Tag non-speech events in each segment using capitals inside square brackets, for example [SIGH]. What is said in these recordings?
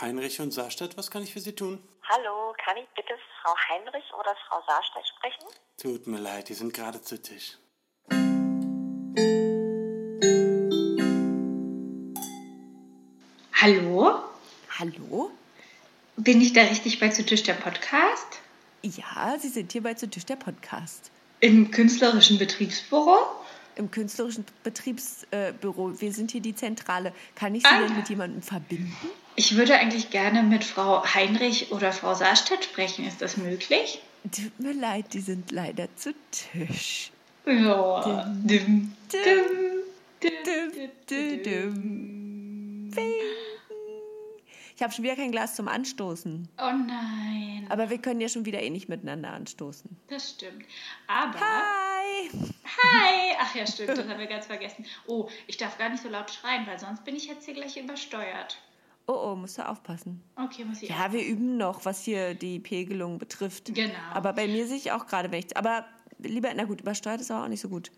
Heinrich und Saarstadt, was kann ich für Sie tun? Hallo, kann ich bitte Frau Heinrich oder Frau Saarstadt sprechen? Tut mir leid, die sind gerade zu Tisch. Hallo? Hallo? Bin ich da richtig bei Zu Tisch der Podcast? Ja, Sie sind hier bei Zu Tisch der Podcast. Im künstlerischen Betriebsbüro? Im künstlerischen Betriebsbüro. Wir sind hier die Zentrale. Kann ich Sie Ah. denn mit jemandem verbinden? Ich würde eigentlich gerne mit Frau Heinrich oder Frau Saarstedt sprechen. Ist das möglich? Tut mir leid, die sind leider zu Tisch. Ja. Dim, dim, dim. Ich habe schon wieder kein Glas zum Anstoßen. Oh nein. Aber wir können ja schon wieder eh nicht miteinander anstoßen. Das stimmt. Aber. Hi! Hi! [LAUGHS] Ach ja, stimmt, das haben wir ganz vergessen. Oh, ich darf gar nicht so laut schreien, weil sonst bin ich jetzt hier gleich übersteuert. Oh, oh, musst du aufpassen. Okay, muss ich. Ja, wir üben noch, was hier die Pegelung betrifft. Genau. Aber bei mir sehe ich auch gerade, ich. Aber lieber, na gut, übersteuert ist aber auch nicht so gut.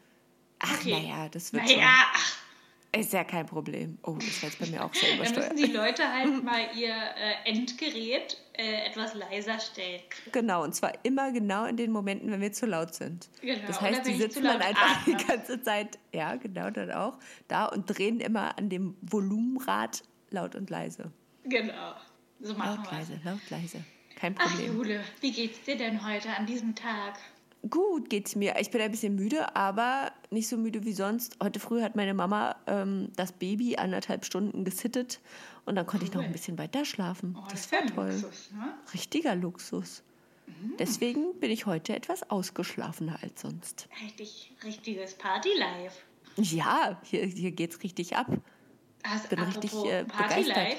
Ach, Okay. naja, das wird Naja, schon. Ist ja kein Problem. Oh, das war jetzt bei mir auch sehr [LAUGHS] Da müssen übersteuert. die Leute halt [LAUGHS] mal ihr äh, Endgerät äh, etwas leiser stellen. Genau, und zwar immer genau in den Momenten, wenn wir zu laut sind. Genau, Das heißt, die sitzen dann einfach atme. die ganze Zeit, ja, genau, dann auch, da und drehen immer an dem Volumenrad laut und leise. Genau. So machen Laut, wir leise, laut, leise. Kein Ach, Problem. Jule, wie geht's dir denn heute an diesem Tag? Gut geht's mir. Ich bin ein bisschen müde, aber nicht so müde wie sonst. Heute früh hat meine Mama ähm, das Baby anderthalb Stunden gesittet und dann konnte ich noch Cool. ein bisschen weiter schlafen. Oh, das ist war toll. Luxus, ne? Richtiger Luxus. Mhm. Deswegen bin ich heute etwas ausgeschlafener als sonst. Richtig, richtiges Party-Life. Ja, hier, hier geht's richtig ab. Hast, Bin apropos richtig, äh, begeistert.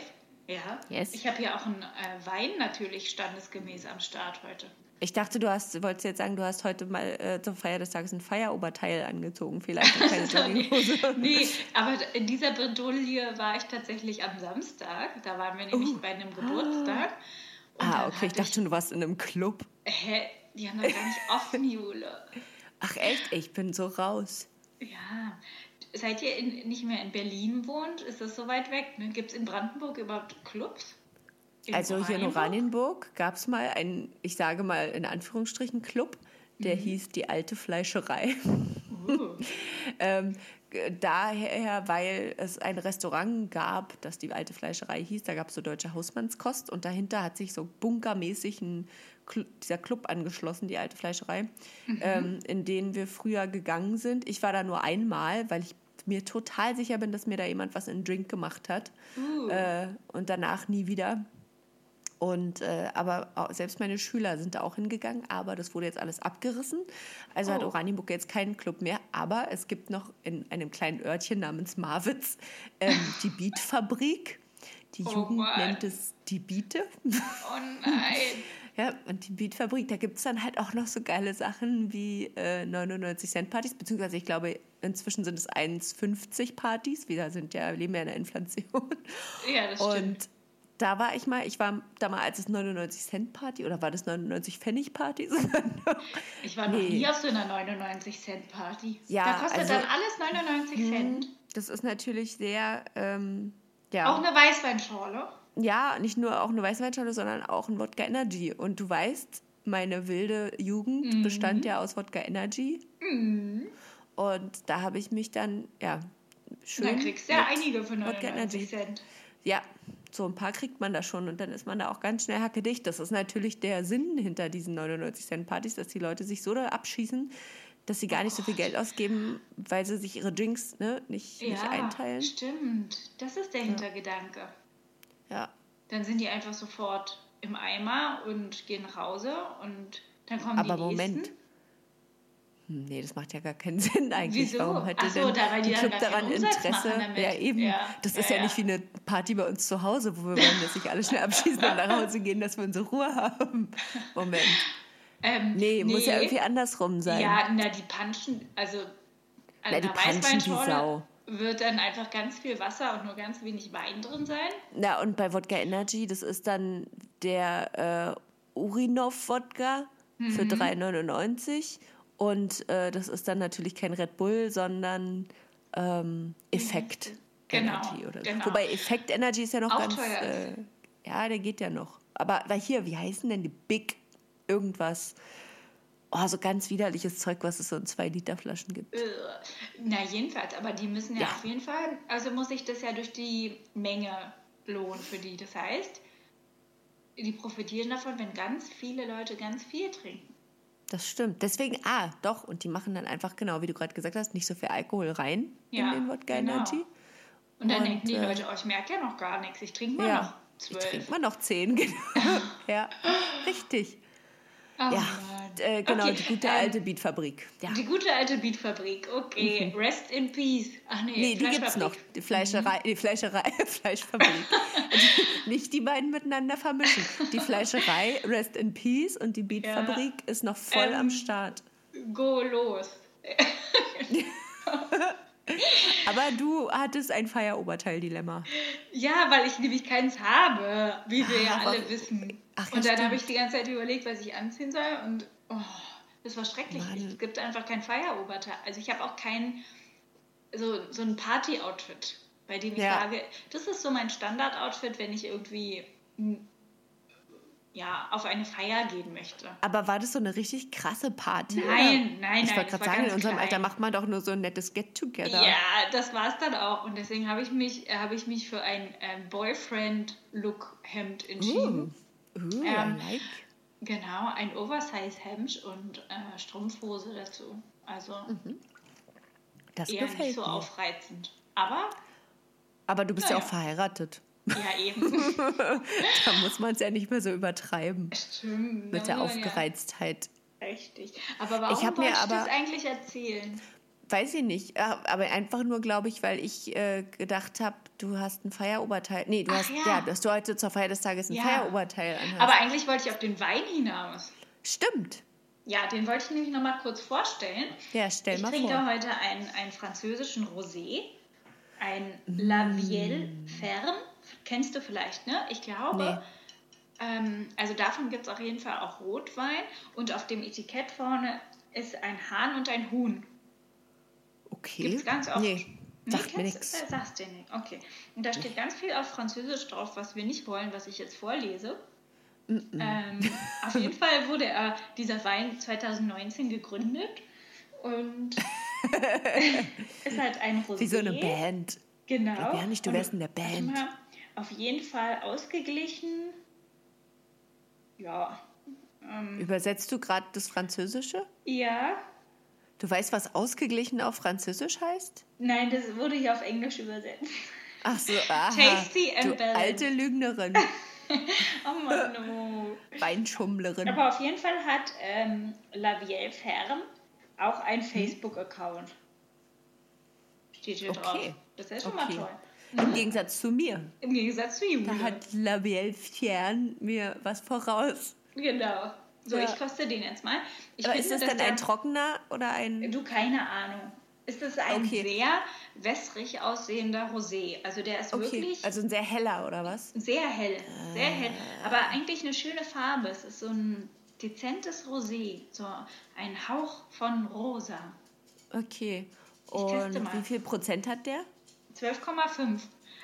Ja. Yes. Ich habe hier auch einen äh, Wein natürlich standesgemäß am Start heute. Ich dachte, du hast, wolltest jetzt sagen, du hast heute mal äh, zur Feier des Tages ein Feieroberteil angezogen, vielleicht und keine Jogginghose. Nee, aber in dieser Bredouille war ich tatsächlich am Samstag. Da waren wir nämlich bei einem Geburtstag. Und Uh. Ah, okay, ich dachte schon, du warst in einem Club. Hä? Die haben doch gar nicht [LAUGHS] offen, Jule. Ach echt, ich bin so raus. Ja. Seit ihr in, nicht mehr in Berlin wohnt, ist das so weit weg. Ne? Gibt es in Brandenburg überhaupt Clubs? In Also hier in Oranienburg gab es mal einen, ich sage mal in Anführungsstrichen, Club, der hieß die alte Fleischerei. Uh, [LAUGHS] ähm, daher, weil es ein Restaurant gab, das die alte Fleischerei hieß, da gab es so deutsche Hausmannskost und dahinter hat sich so bunkermäßig ein dieser Club angeschlossen, die alte Fleischerei, ähm, in den wir früher gegangen sind. Ich war da nur einmal, weil ich mir total sicher bin, dass mir da jemand was in den Drink gemacht hat uh. äh, und danach nie wieder. Und äh, aber auch, selbst meine Schüler sind da auch hingegangen, aber das wurde jetzt alles abgerissen. Also hat Oh. Oranienburg jetzt keinen Club mehr. Aber es gibt noch in einem kleinen Örtchen namens Marwitz ähm, die [LAUGHS] Beatfabrik. Die Oh Jugend Mann. nennt es die Biete. Oh nein. [LAUGHS] Ja, und die Beatfabrik, da gibt es dann halt auch noch so geile Sachen wie äh, 99 Cent Partys, beziehungsweise ich glaube, inzwischen sind es 1,50 Partys. Wir sind ja, leben ja in der Inflation. Ja, das stimmt. Und da war ich mal, ich war da mal, als es 99 Cent Party oder war das 99 Pfennig Party? Ich war noch Nee. nie auf so einer 99 Cent Party. Ja, da kostet also- dann alles 99 Cent. das ist natürlich sehr, ähm, ja. Auch eine Weißweinschorle. Ja, nicht nur auch eine Weißweinschorle, sondern auch ein Wodka Energy. Und du weißt, meine wilde Jugend bestand ja aus Wodka Energy. Und da habe ich mich dann, ja, schön. Dann kriegst du ja einige für Wodka Energy. 99 Cent. Ja, so ein paar kriegt man da schon und dann ist man da auch ganz schnell hackedicht. Das ist natürlich der Sinn hinter diesen 99 Cent Partys, dass die Leute sich so da abschießen, dass sie gar nicht so viel Geld ausgeben, weil sie sich ihre Drinks ne, nicht, nicht Ja, einteilen. stimmt. Das ist der Hintergedanke. Ja. Dann sind die einfach sofort im Eimer und gehen nach Hause und dann kommen Aber die Moment. nächsten. Hm, Nee, das macht ja gar keinen [LAUGHS] Sinn eigentlich. Wieso? Warum hätte so, denn da, die dann Club daran Interesse? Ja, eben. Ja, Das ja, ist ja, ja. nicht wie eine Party bei uns zu Hause, wo wir [LAUGHS] wollen, dass sich alle schnell abschießen und nach Hause gehen, dass wir unsere Ruhe haben. [LAUGHS] Moment. Ähm, Nee, muss ja irgendwie andersrum sein. Ja, na, die Punchen, also an Na, die punchen Weißweinschorle Sau. Wird dann einfach ganz viel Wasser und nur ganz wenig Wein drin sein. Na, und bei Wodka Energy, das ist dann der äh, Urinov-Wodka Mhm. für 3,99. Und äh, das ist dann natürlich kein Red Bull, sondern ähm, Effekt Genau, Energy. Oder genau. Wobei Effekt Energy ist ja noch Auch ganz teuer äh. Ja, der geht ja noch. Aber weil hier, wie heißen denn die Big irgendwas? Oh, so ganz widerliches Zeug, was es so in 2-Liter-Flaschen gibt. Äh, Na, jedenfalls, aber die müssen ja, Ja. auf jeden Fall, also muss sich das ja durch die Menge lohnen für die. Das heißt, die profitieren davon, wenn ganz viele Leute ganz viel trinken. Das stimmt. Deswegen, ah, doch. Und die machen dann einfach, genau, wie du gerade gesagt hast, nicht so viel Alkohol rein Ja, in den Wodka genau. Energy. Und dann Und, denken die äh, Leute, oh, ich merke ja noch gar nichts, ich trinke mal noch Ja, ich zwölf. trinke mal noch 10, [LAUGHS] genau. [LAUGHS] ja, richtig. Oh, Ja, Mann. Äh, genau, Okay, die gute ähm, alte Beatfabrik. Ja. Die gute alte Beatfabrik, okay. Rest in peace. Ach nee, Mhm. Nee, die gibt's noch. Die Fleischerei, die Fleischerei, [LAUGHS] Fleischfabrik. Die- Nicht die beiden miteinander vermischen. Die Fleischerei, Rest in Peace, und die Beatfabrik ist noch voll Ähm, am Start. Go los. [LAUGHS] Aber du hattest ein Feieroberteil-Dilemma. Ja, weil ich nämlich keins habe, wie wir ja Ah, alle aber- wissen. Ach, ja, und dann habe ich die ganze Zeit überlegt, was ich anziehen soll und oh, das war schrecklich. Mann. Es gibt einfach kein Feieroberteil. Also ich habe auch kein so, so ein Party-Outfit, bei dem ich Ja. sage, das ist so mein Standard-Outfit, wenn ich irgendwie mm, ja, auf eine Feier gehen möchte. Aber war das so eine richtig krasse Party? Nein, oder? nein, Ich nein, wollte gerade sagen, in unserem klein. Alter macht man doch nur so ein nettes Get-Together. Ja, das war es dann auch. Und deswegen habe ich mich, habe ich mich für ein ähm, Boyfriend-Look-Hemd entschieden. Uh, uh, Ähm, I like. Genau, ein Oversize-Hemd und äh, Strumpfhose dazu. Also Das eher gefällt nicht so mir. aufreizend. Aber Aber du bist ja Naja. auch verheiratet. ja, [LAUGHS] eben. Da muss man es ja nicht mehr so übertreiben Stimmt. mit der Aufgereiztheit. Ja, richtig. Aber warum Ich hab mir wollte ich aber- das eigentlich erzählen? Weiß ich nicht, äh, aber einfach nur, glaube ich, weil ich äh, gedacht habe, du hast ein Feieroberteil. Nee, du Ach hast, ja. ja. dass du heute zur Feier des Tages ein Ja. Feieroberteil anhast. Aber eigentlich wollte ich auf den Wein hinaus. Stimmt. Ja, den wollte ich nämlich noch mal kurz vorstellen. Ja, stell Ich mal trinke vor. heute einen, einen französischen Rosé, ein Mm. La Vielle Ferme. Kennst du vielleicht, ne? Ich glaube. Ähm, also davon gibt es auf jeden Fall auch Rotwein. Und auf dem Etikett vorne ist ein Hahn und ein Huhn. Okay. Gibt es ganz oft. Nee, sagt mir kennst- nichts. Äh, sagst dir nicht. Okay. Und da steht ganz viel auf Französisch drauf, was wir nicht wollen, was ich jetzt vorlese. Ähm, [LAUGHS] auf jeden Fall wurde er, dieser Wein 2019 gegründet und [LAUGHS] ist halt ein Rosé. Wie so eine Band. Genau. glaub ja nicht, du wärst in der Band. mal, Auf jeden Fall ausgeglichen. Ja. Ähm, Übersetzt du gerade das Französische? ja. Du weißt, was ausgeglichen auf Französisch heißt? Nein, das wurde hier auf Englisch übersetzt. Ach so, aha. Tasty and du balanced. alte Lügnerin, [LAUGHS] Oh Mann, no. Weinschummlerin. Aber auf jeden Fall hat ähm, La Vielle Ferme auch einen Facebook-Account. Steht hier drauf. Okay. Das ist schon Okay. mal toll. Im Gegensatz zu mir. Im Gegensatz zu Julia. Da hat Labiel Fiern mir was voraus. Genau. So, Ja. ich koste den jetzt mal. Ich Aber finde, ist das der- ein trockener oder ein. Du, keine Ahnung. Ist das ein Okay. sehr wässrig aussehender Rosé. Also der ist Okay, wirklich also ein sehr heller oder was? sehr hell. Sehr hell. Ah. Aber eigentlich eine schöne Farbe. Es ist so ein dezentes Rosé. So ein Hauch von rosa. Okay. Und wie viel Prozent hat der? 12,5.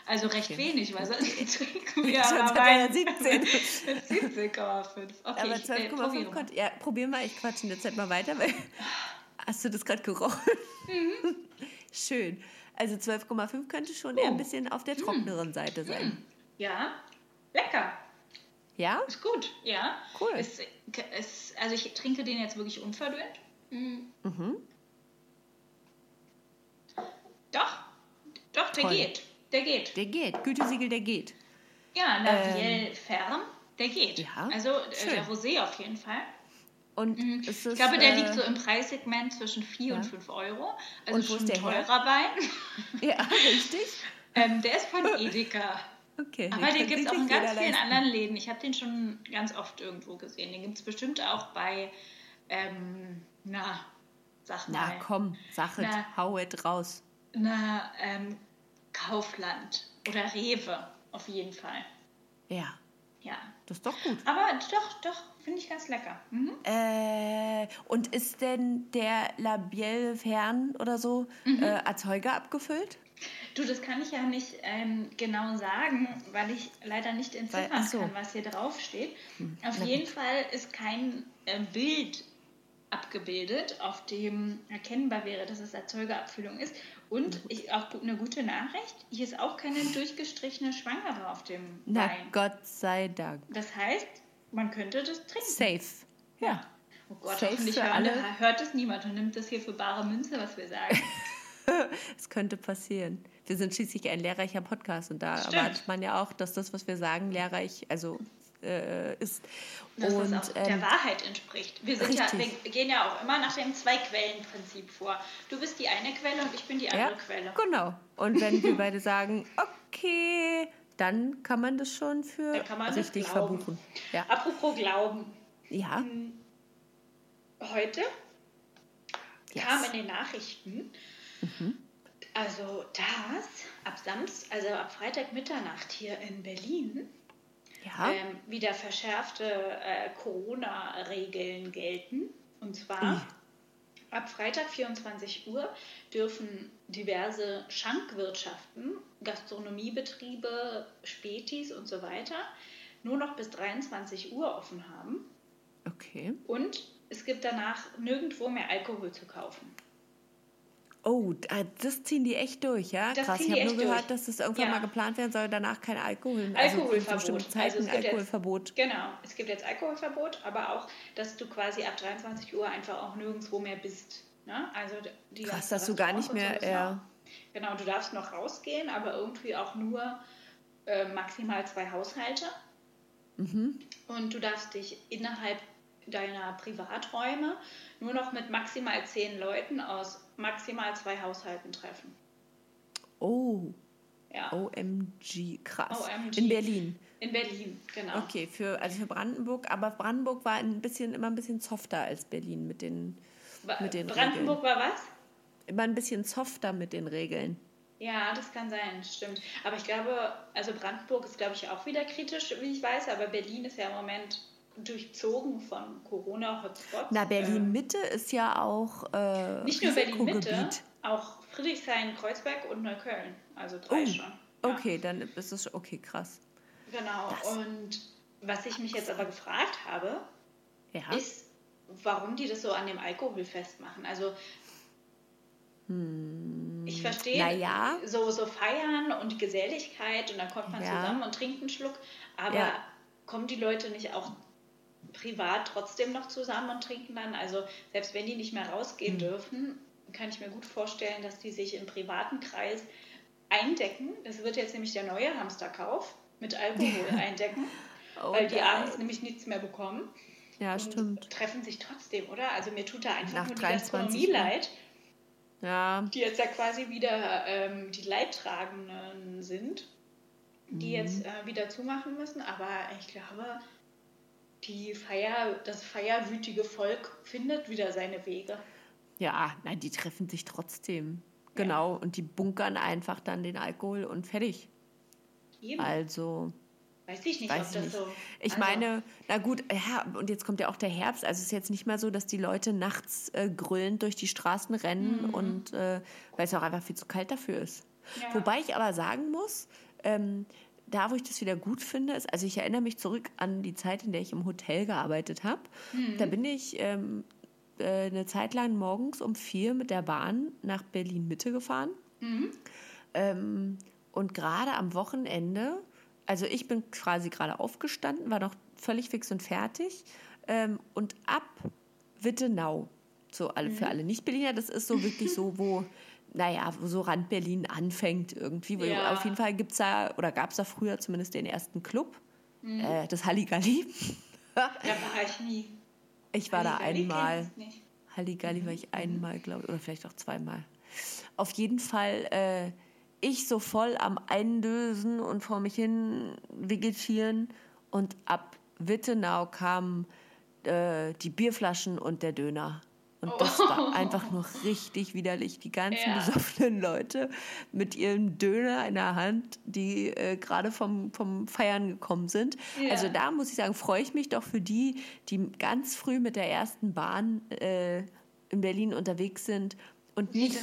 Also recht Okay. wenig, weil sonst [LAUGHS] trinken wir Sonst aber hat er ja Wein 17. mit 17,5. Okay, Aber ich, äh, 12,5 probiere mal. konnte. Ja, probier mal, ich quatsche in der Zeit mal weiter, weil. [LAUGHS] Hast du das gerade gerochen? Mhm. [LAUGHS] Schön. Also 12,5 könnte schon eher Oh. ein bisschen auf der trockeneren Seite sein. Ja, lecker. Ja? Ist gut, ja. Cool. Ist, ist, also ich trinke den jetzt wirklich unverdünnt. Mhm. Doch, doch, der Toll. geht. Der geht. Der geht. Gütesiegel, der geht. Ja, La Vielle Ferme, der geht. Ähm. Ja, Also äh, schön. der Rosé auf jeden Fall. Und ist Ich glaube, der äh, liegt so im Preissegment zwischen 4 und 5 Euro. Also Und wo schon der her? teurer Wein. [LAUGHS] Ja, richtig. [LAUGHS] ähm, der ist von [LAUGHS] Edeka. Okay. Aber den gibt es auch in ganz vielen leisten. anderen Läden. Ich habe den schon ganz oft irgendwo gesehen. Den gibt es bestimmt auch bei, ähm, na, sag Na komm, sag es, hau es raus. na, ähm, Kaufland oder Rewe auf jeden Fall. Ja, Ja. das ist doch gut. Aber doch, doch, finde ich ganz lecker. Mhm. Äh, und ist denn der Labiel fern oder so Mhm. äh, Erzeuger abgefüllt? Du, das kann ich ja nicht ähm, genau sagen, weil ich leider nicht entziffern so. kann, was hier drauf steht. Auf na jeden Fall ist kein äh, Bild abgebildet, auf dem erkennbar wäre, dass es Erzeugerabfüllung ist. Und ich, auch eine gute Nachricht, hier ist auch keine durchgestrichene Schwangere auf dem Na Wein. Gott sei Dank. Das heißt, man könnte das trinken. Safe. Ja. Oh Gott, Safe hoffentlich hören, alle. hört es niemand und nimmt das hier für bare Münze, was wir sagen. [LAUGHS] Es könnte passieren. Wir sind schließlich ein lehrreicher Podcast und da Stimmt. erwartet man ja auch, dass das, was wir sagen, lehrreich also äh, ist. Dass und das auch der ähm, Wahrheit entspricht. Wir, sind ja, wir gehen ja auch immer nach dem Zwei-Quellen-Prinzip vor. Du bist die eine Quelle und ich bin die ja, andere Quelle. genau. Und wenn wir [LAUGHS] beide sagen, okay, dann kann man das schon für das richtig verbuchen. Ja. Apropos Glauben. ja. Heute Yes. kam in den Nachrichten, Mhm. also dass ab Samstag, also ab Freitag Mitternacht hier in Berlin Ja. ähm, wieder verschärfte äh, Corona-Regeln gelten. Und zwar ab Freitag 24 Uhr dürfen diverse Schankwirtschaften, Gastronomiebetriebe, Spätis und so weiter nur noch bis 23 Uhr offen haben. Okay. Und es gibt danach nirgendwo mehr Alkohol zu kaufen. Oh, da- das ziehen die echt durch, ja? Das Krass. Ich habe nur gehört, durch. dass das irgendwann Ja. mal geplant werden soll, danach kein Alkohol. Alkoholverbot. Also zu bestimmten Zeiten Also es gibt jetzt- Alkoholverbot. Genau, es gibt jetzt Alkoholverbot, aber auch, dass du quasi ab 23 Uhr einfach auch nirgendwo mehr bist. Ne? Also die Krass, dass du gar nicht mehr. so Ja. Genau, du darfst noch rausgehen, aber irgendwie auch nur äh, maximal zwei Haushalte. Mhm. Und du darfst dich innerhalb deiner Privaträume nur noch mit maximal zehn Leuten aus maximal zwei Haushalten treffen. Oh, Ja, OMG, krass. OMG. In Berlin. in Berlin, genau. Okay, für, also für Brandenburg, aber Brandenburg war ein bisschen, immer ein bisschen softer als Berlin mit den, Ba- mit den Brandenburg war was? immer ein bisschen softer mit den Regeln. Ja, das kann sein, stimmt. Aber ich glaube, also Brandenburg ist, glaube ich, auch wieder kritisch, wie ich weiß, aber Berlin ist ja im Moment durchzogen von Corona-Hotspots. Na, Berlin-Mitte ist ja auch äh, Ähm, Nicht nur Berlin-Mitte, auch Friedrichshain, Kreuzberg und Neukölln. Also drei Oh, schon. Ja. Okay, dann ist es okay, krass. Genau. Das- Und was ich mich jetzt aber gefragt habe, Ja. ist, warum die das so an dem Alkohol festmachen. Also ich verstehe Hm. Naja. so, so Feiern und Geselligkeit und dann kommt man Ja. zusammen und trinkt einen Schluck, aber Ja. kommen die Leute nicht auch privat trotzdem noch zusammen und trinken dann? Also selbst wenn die nicht mehr rausgehen Hm. dürfen, kann ich mir gut vorstellen, dass die sich im privaten Kreis eindecken. Das wird jetzt nämlich der neue Hamsterkauf mit Alkohol eindecken, [LAUGHS] Oh, weil die geil. abends nämlich nichts mehr bekommen Ja, und stimmt. treffen sich trotzdem, oder? Also mir tut da einfach Nach nur die 23 Gastronomie Uhr. leid, Ja, die jetzt ja quasi wieder ähm, die Leidtragenden sind, die Mhm. jetzt äh, wieder zumachen müssen. Aber ich glaube, die Feier, das feierwütige Volk findet wieder seine Wege. ja, nein, die treffen sich trotzdem. Genau, und die bunkern einfach dann den Alkohol und fertig. Eben. Also, Weiß ich nicht, weiß ob ich das nicht. so. Ich also, meine, na gut, ja, und jetzt kommt ja auch der Herbst. Also es ist jetzt nicht mehr so, dass die Leute nachts äh, grüllend durch die Straßen rennen Mhm. und äh, weil es auch einfach viel zu kalt dafür ist. Ja. Wobei ich aber sagen muss, ähm, da wo ich das wieder gut finde, ist, also ich erinnere mich zurück an die Zeit, in der ich im Hotel gearbeitet habe. Mhm. Da bin ich ähm, äh, eine Zeit lang morgens um vier mit der Bahn nach Berlin-Mitte gefahren. Mhm. Ähm, und gerade am Wochenende, also ich bin quasi gerade aufgestanden, war noch völlig fix und fertig. Ähm, und ab Wittenau, so alle, Mhm. für alle Nicht-Berliner, das ist so wirklich so, wo, [LAUGHS] naja, wo so Rand Berlin anfängt irgendwie. Ja. Auf jeden Fall gibt es da, oder gab es da früher zumindest den ersten Club, Mhm. äh, das Halligalli. [LAUGHS] Da war ich nie. Ich war da einmal. Halligalli war ich einmal, glaube ich, oder vielleicht auch zweimal. Auf jeden Fall äh, ich so voll am Einlösen und vor mich hin vegetieren und ab Wittenau kamen äh, die Bierflaschen und der Döner. Und das war [LAUGHS] einfach nur richtig widerlich. Die ganzen Ja. besoffenen Leute mit ihrem Döner in der Hand, die äh, gerade vom, vom Feiern gekommen sind. Ja. Also da muss ich sagen, freue ich mich doch für die, die ganz früh mit der ersten Bahn äh, in Berlin unterwegs sind und nicht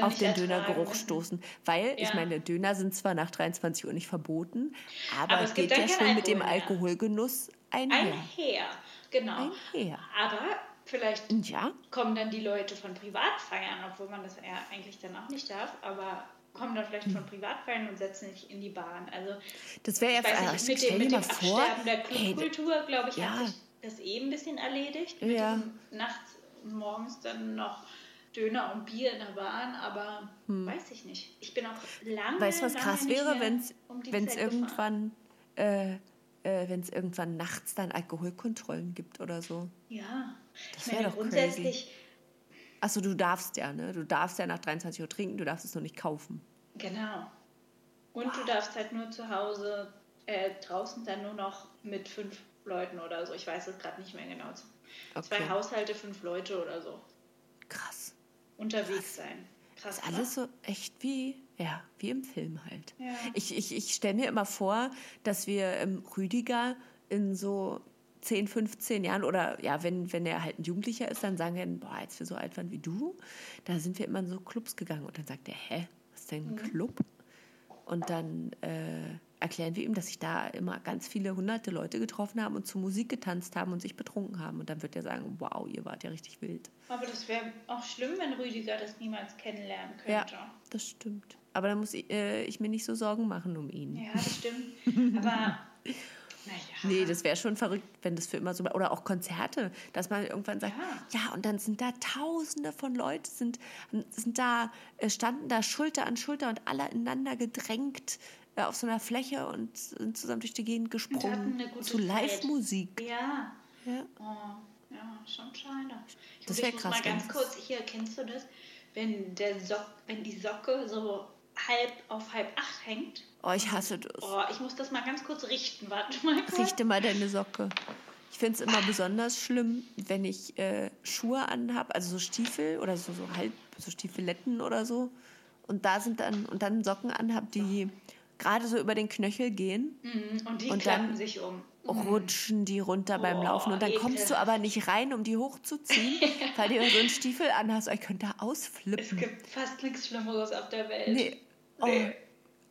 auf nicht den ertragen Dönergeruch stoßen. Weil, ich Ja. meine, Döner sind zwar nach 23 Uhr nicht verboten, aber, Aber es geht ja schon mit dem Alkohol. Alkoholgenuss einher. Einher, genau. Einher. Aber vielleicht ja, kommen dann die Leute von Privatfeiern, obwohl man das ja eigentlich dann auch nicht darf, aber kommen dann vielleicht Hm. von Privatfeiern und setzen sich in die Bahn. Also das wäre ja weiß nicht, mit stell dem, mit dem vor, Absterben der Clubkultur, glaube ich, ja. hat sich das eh ein bisschen erledigt. Mit Ja. nachts und morgens dann noch Döner und Bier in der Bahn, aber weiß ich nicht. Ich bin auch lange, Hm. Weißt du, was lange krass wäre, wenn es um irgendwann, äh, äh, wenn's irgendwann nachts dann Alkoholkontrollen gibt oder so? Ja, Das ich wär meine, doch grundsätzlich, Achso, du darfst ja, ne? Du darfst ja nach 23 Uhr trinken, du darfst es nur nicht kaufen. genau. Und du darfst halt nur zu Hause, äh, draußen dann nur noch mit fünf Leuten oder so. Ich weiß es gerade nicht mehr genau. Zwei Okay. Haushalte, fünf Leute oder so. Krass. Unterwegs sein. Krass. Ist alles so echt wie, ja, wie im Film halt. Ja. Ich, ich, ich stelle mir immer vor, dass wir im Rüdiger in so 10, 15 Jahren oder ja, wenn, wenn er halt ein Jugendlicher ist, dann sagen wir, boah, als wir so alt waren wie du, da sind wir immer in so Clubs gegangen. Und dann sagt er, hä, was ist denn ein Club? Und dann äh, erklären wir ihm, dass sich da immer ganz viele hunderte Leute getroffen haben und zu Musik getanzt haben und sich betrunken haben. Und dann wird er sagen, wow, ihr wart ja richtig wild. Aber das wäre auch schlimm, wenn Rüdiger das niemals kennenlernen Ja, könnte. das stimmt. Aber da muss ich, äh, ich mir nicht so Sorgen machen um ihn. Ja, das stimmt. Aber, [LAUGHS] naja. Nee, das wäre schon verrückt, wenn das für immer so Oder auch Konzerte, dass man irgendwann sagt, ja, und dann sind da Tausende von Leuten, sind, sind da, äh, standen da Schulter an Schulter und alle ineinander gedrängt auf so einer Fläche und sind zusammen durch die Gegend gesprungen. eine gute Zu. Live-Musik. Ja. Ja. Oh, ja, schon schade. Ich, Das muss- wär ich muss krass, mal ganz kurz, hier, kennst du das? Wenn, der Sock, wenn die Socke so halb auf halb acht hängt. Oh, ich hasse das. Oh, ich muss das mal ganz kurz richten. Warte mal kurz. Richte mal deine Socke. Ich finde es immer besonders schlimm, wenn ich äh, Schuhe anhab, also so Stiefel oder so, so halb, so Stiefeletten oder so. Und da sind dann, und dann Socken anhab, die gerade so über den Knöchel gehen. Mhm, Und die Und klappen dann- sich um. rutschen die runter beim Oh, Laufen und dann kommst du ekelhaft. aber nicht rein, um die hochzuziehen, [LAUGHS] weil du so einen Stiefel anhast. Oh, Ich könnte da Es ausflippen. gibt fast nichts Schlimmeres auf der Welt. Nee. Oh, Nee.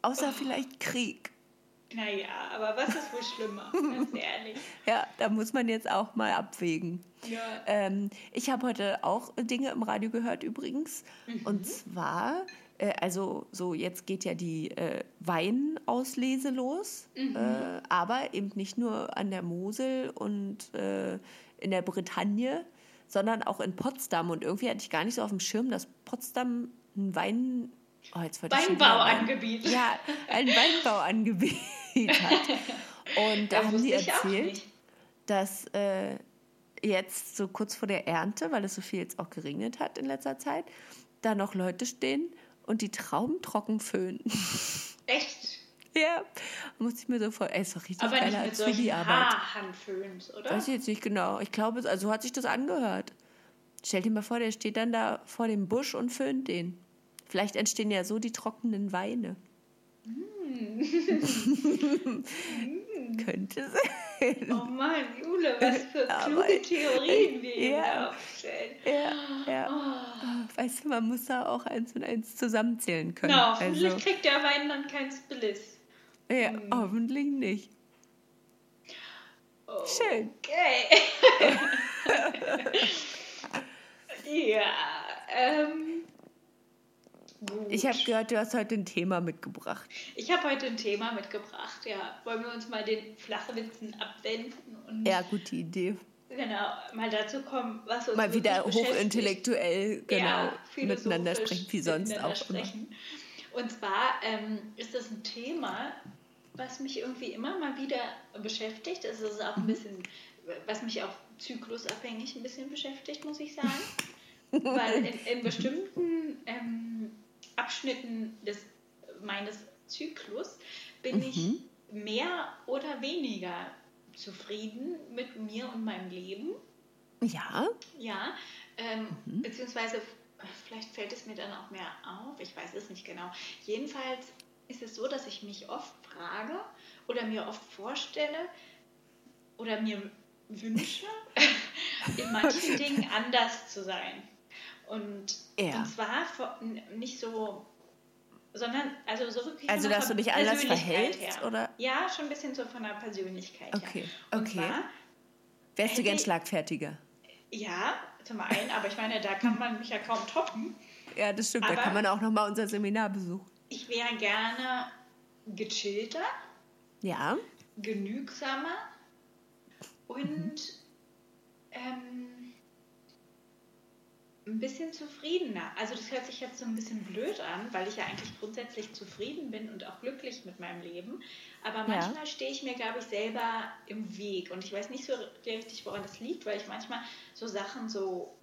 außer vielleicht Krieg. Naja, aber was ist wohl schlimmer? [LAUGHS] Ganz ehrlich. Ja, da muss man jetzt auch mal abwägen. Ja. Ähm, ich habe heute auch Dinge im Radio gehört übrigens. Und zwar, äh, also so jetzt geht ja die äh, Weinauslese los, äh, aber eben nicht nur an der Mosel und äh, in der Bretagne, sondern auch in Potsdam. Und irgendwie hatte ich gar nicht so auf dem Schirm, dass Potsdam ein Wein... Oh, Weinbauangebiet. Ja, ein Weinbauangebiet [LAUGHS] hat. Und da Das haben auch erzählt, dass äh, jetzt so kurz vor der Ernte, weil es so viel jetzt auch geregnet hat in letzter Zeit, da noch Leute stehen und die Trauben trocken föhnen. [LAUGHS] Echt? ja, muss ich mir so vor. Ey, ist doch richtig Aber nicht geile mit solchen Azubi-Arbeit. Haarhandföhns, oder? Weiß ich jetzt nicht genau. Ich glaube, also so hat sich das angehört. Stell dir mal vor, der steht dann da vor dem Busch und föhnt den. Vielleicht entstehen ja so die trockenen Weine. Hm. [LAUGHS] [LAUGHS] Könnte sein. [LAUGHS] Oh Mann, Jule, was für [LAUGHS] kluge Theorien [LAUGHS] wir hier Ja. aufstellen. Ja, ja. Oh. Weißt du, man muss da auch eins und eins zusammenzählen können. Genau, hoffentlich also, kriegt der Wein dann keinen Spliss. ja, hoffentlich nicht. Schön. Okay. ja, ähm. Gut. Ich habe gehört, du hast heute ein Thema mitgebracht. Ich habe heute ein Thema mitgebracht, ja. Wollen wir uns mal den Flachwitzen abwenden und Ja, gute Idee. genau, mal dazu kommen, was uns Mal wieder hochintellektuell genau Ja, miteinander sprechen, wie sonst auch immer. sprechen. Und zwar ähm, ist das ein Thema, was mich irgendwie immer mal wieder beschäftigt. Es ist auch ein Mhm. bisschen, was mich auch zyklusabhängig ein bisschen beschäftigt, muss ich sagen. Weil in, in bestimmten ähm, Abschnitten des, meines Zyklus bin ich Mhm. mehr oder weniger zufrieden mit mir und meinem Leben. Ja. Ja, ähm, mhm. beziehungsweise vielleicht fällt es mir dann auch mehr auf, ich weiß es nicht genau. Jedenfalls ist es so, dass ich mich oft frage oder mir oft vorstelle oder mir wünsche, [LAUGHS] in manchen Dingen anders zu sein. Und, ja. und zwar nicht so, sondern also so wirklich. Also, dass du dich anders verhältst? Her. Oder? Ja, schon ein bisschen so von der Persönlichkeit okay. her. Okay. Zwar, Wärst du gern schlagfertiger? Ja, zum einen, aber ich meine, da kann man mich ja kaum toppen. Ja, das stimmt, aber da kann man auch nochmal unser Seminar besuchen. Ich wäre gerne gechillter. Ja. Genügsamer und ähm, ein bisschen zufriedener. Also das hört sich jetzt so ein bisschen blöd an, weil ich ja eigentlich grundsätzlich zufrieden bin und auch glücklich mit meinem Leben. Aber manchmal ja. stehe ich mir, glaube ich, selber im Weg. Und ich weiß nicht so richtig, woran das liegt, weil ich manchmal so Sachen so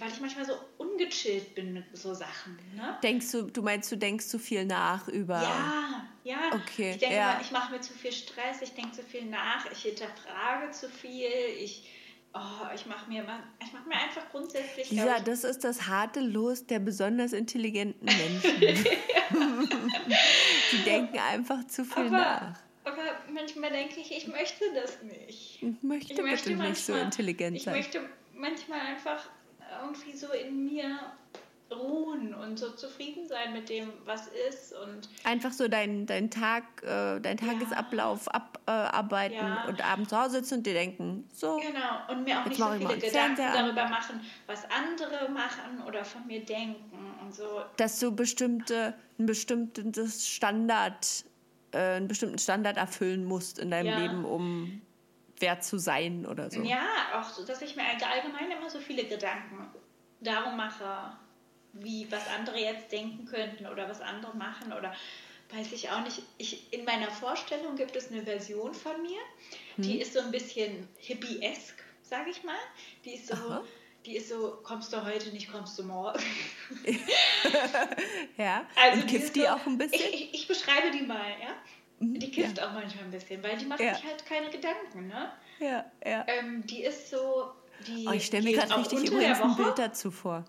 weil ich manchmal so ungechillt bin mit so Sachen. Ne? Denkst du, du meinst, du denkst zu viel nach über. Ja, ja. Okay. Ich denke ja. mal, ich mache mir zu viel Stress, ich denke zu viel nach, ich hinterfrage zu viel, ich. Oh, ich mache mir, mach mir einfach grundsätzlich. Ja, das ist das harte Los der besonders intelligenten [LAUGHS] Menschen. [LAUGHS] Die denken einfach zu viel aber, nach. Aber manchmal denke ich, ich möchte das nicht. Ich möchte, ich möchte manchmal, nicht so intelligent sein. Ich möchte manchmal einfach irgendwie so in mir ruhen und so zufrieden sein mit dem, was ist und einfach so deinen dein Tag, äh, dein Tagesablauf ja. abarbeiten äh, ja. und abends zu Hause sitzen und dir denken, so genau und mir auch nicht so viele Gedanken darüber machen, was andere machen oder von mir denken und so. Dass du bestimmte ein bestimmtes Standard äh, einen bestimmten Standard erfüllen musst in deinem ja. Leben, um wert zu sein oder so. Ja, auch so, dass ich mir allgemein immer so viele Gedanken darum mache, wie was andere jetzt denken könnten oder was andere machen oder weiß ich auch nicht. Ich, in meiner Vorstellung gibt es eine Version von mir, hm. die ist so ein bisschen hippie-esk, sage ich mal. Die ist so, Aha. die ist so, kommst du heute nicht, kommst du morgen. [LAUGHS] ja, also und kifft die, so, auch ein bisschen? Ich, ich, ich beschreibe die mal, ja. Mhm. Die kifft ja. auch manchmal ein bisschen, weil die macht ja. sich halt keine Gedanken, ne? Ja, ja. Ähm, die ist so. Die oh, ich stelle mir gerade richtig übrigens ein Bild dazu vor.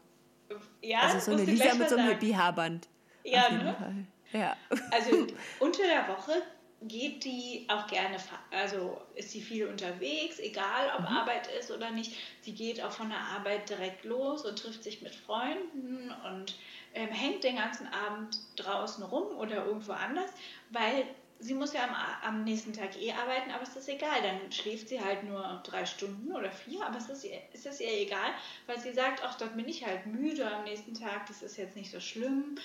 Ja, also so eine Lisa mit so einem Hippie-Haarband. Ja, ne? Ja. [LAUGHS] Also unter der Woche geht die auch gerne, also ist sie viel unterwegs, egal ob mhm. Arbeit ist oder nicht. Sie geht auch von der Arbeit direkt los und trifft sich mit Freunden und ähm, hängt den ganzen Abend draußen rum oder irgendwo anders, weil sie muss ja am, am, nächsten Tag eh arbeiten, aber es ist egal. Dann schläft sie halt nur drei Stunden oder vier, aber es ist, ist es ihr egal, weil sie sagt, ach, dort bin ich halt müde am nächsten Tag, das ist jetzt nicht so schlimm.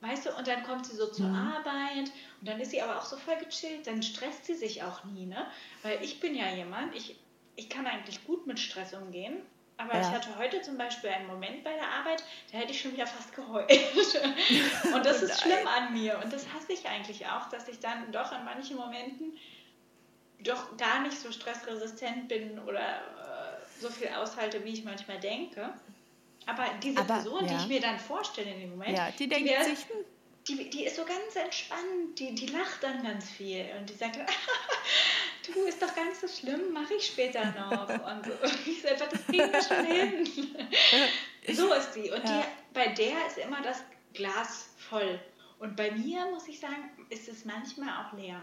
Weißt du, und dann kommt sie so zur mhm. Arbeit und dann ist sie aber auch so voll gechillt, dann stresst sie sich auch nie, ne? Weil ich bin ja jemand, ich, ich kann eigentlich gut mit Stress umgehen, aber ja. ich hatte heute zum Beispiel einen Moment bei der Arbeit, da hätte ich schon wieder fast geheult. [LAUGHS] und das ist schlimm an mir. Und das hasse ich eigentlich auch, dass ich dann doch in manchen Momenten doch gar nicht so stressresistent bin oder äh, so viel aushalte, wie ich manchmal denke. Aber diese Aber, Person, ja. die ich mir dann vorstelle in dem Moment, ja, die, denkt die, sich, hm. die, die ist so ganz entspannt, die, die lacht dann ganz viel und die sagt, [LAUGHS] du, ist doch gar nicht so schlimm, mache ich später noch. [LAUGHS] Und so. ich so, das kriegen wir schon hin. so ist sie. Und ja. die, bei der ist immer das Glas voll. Und bei mir, muss ich sagen, ist es manchmal auch leer.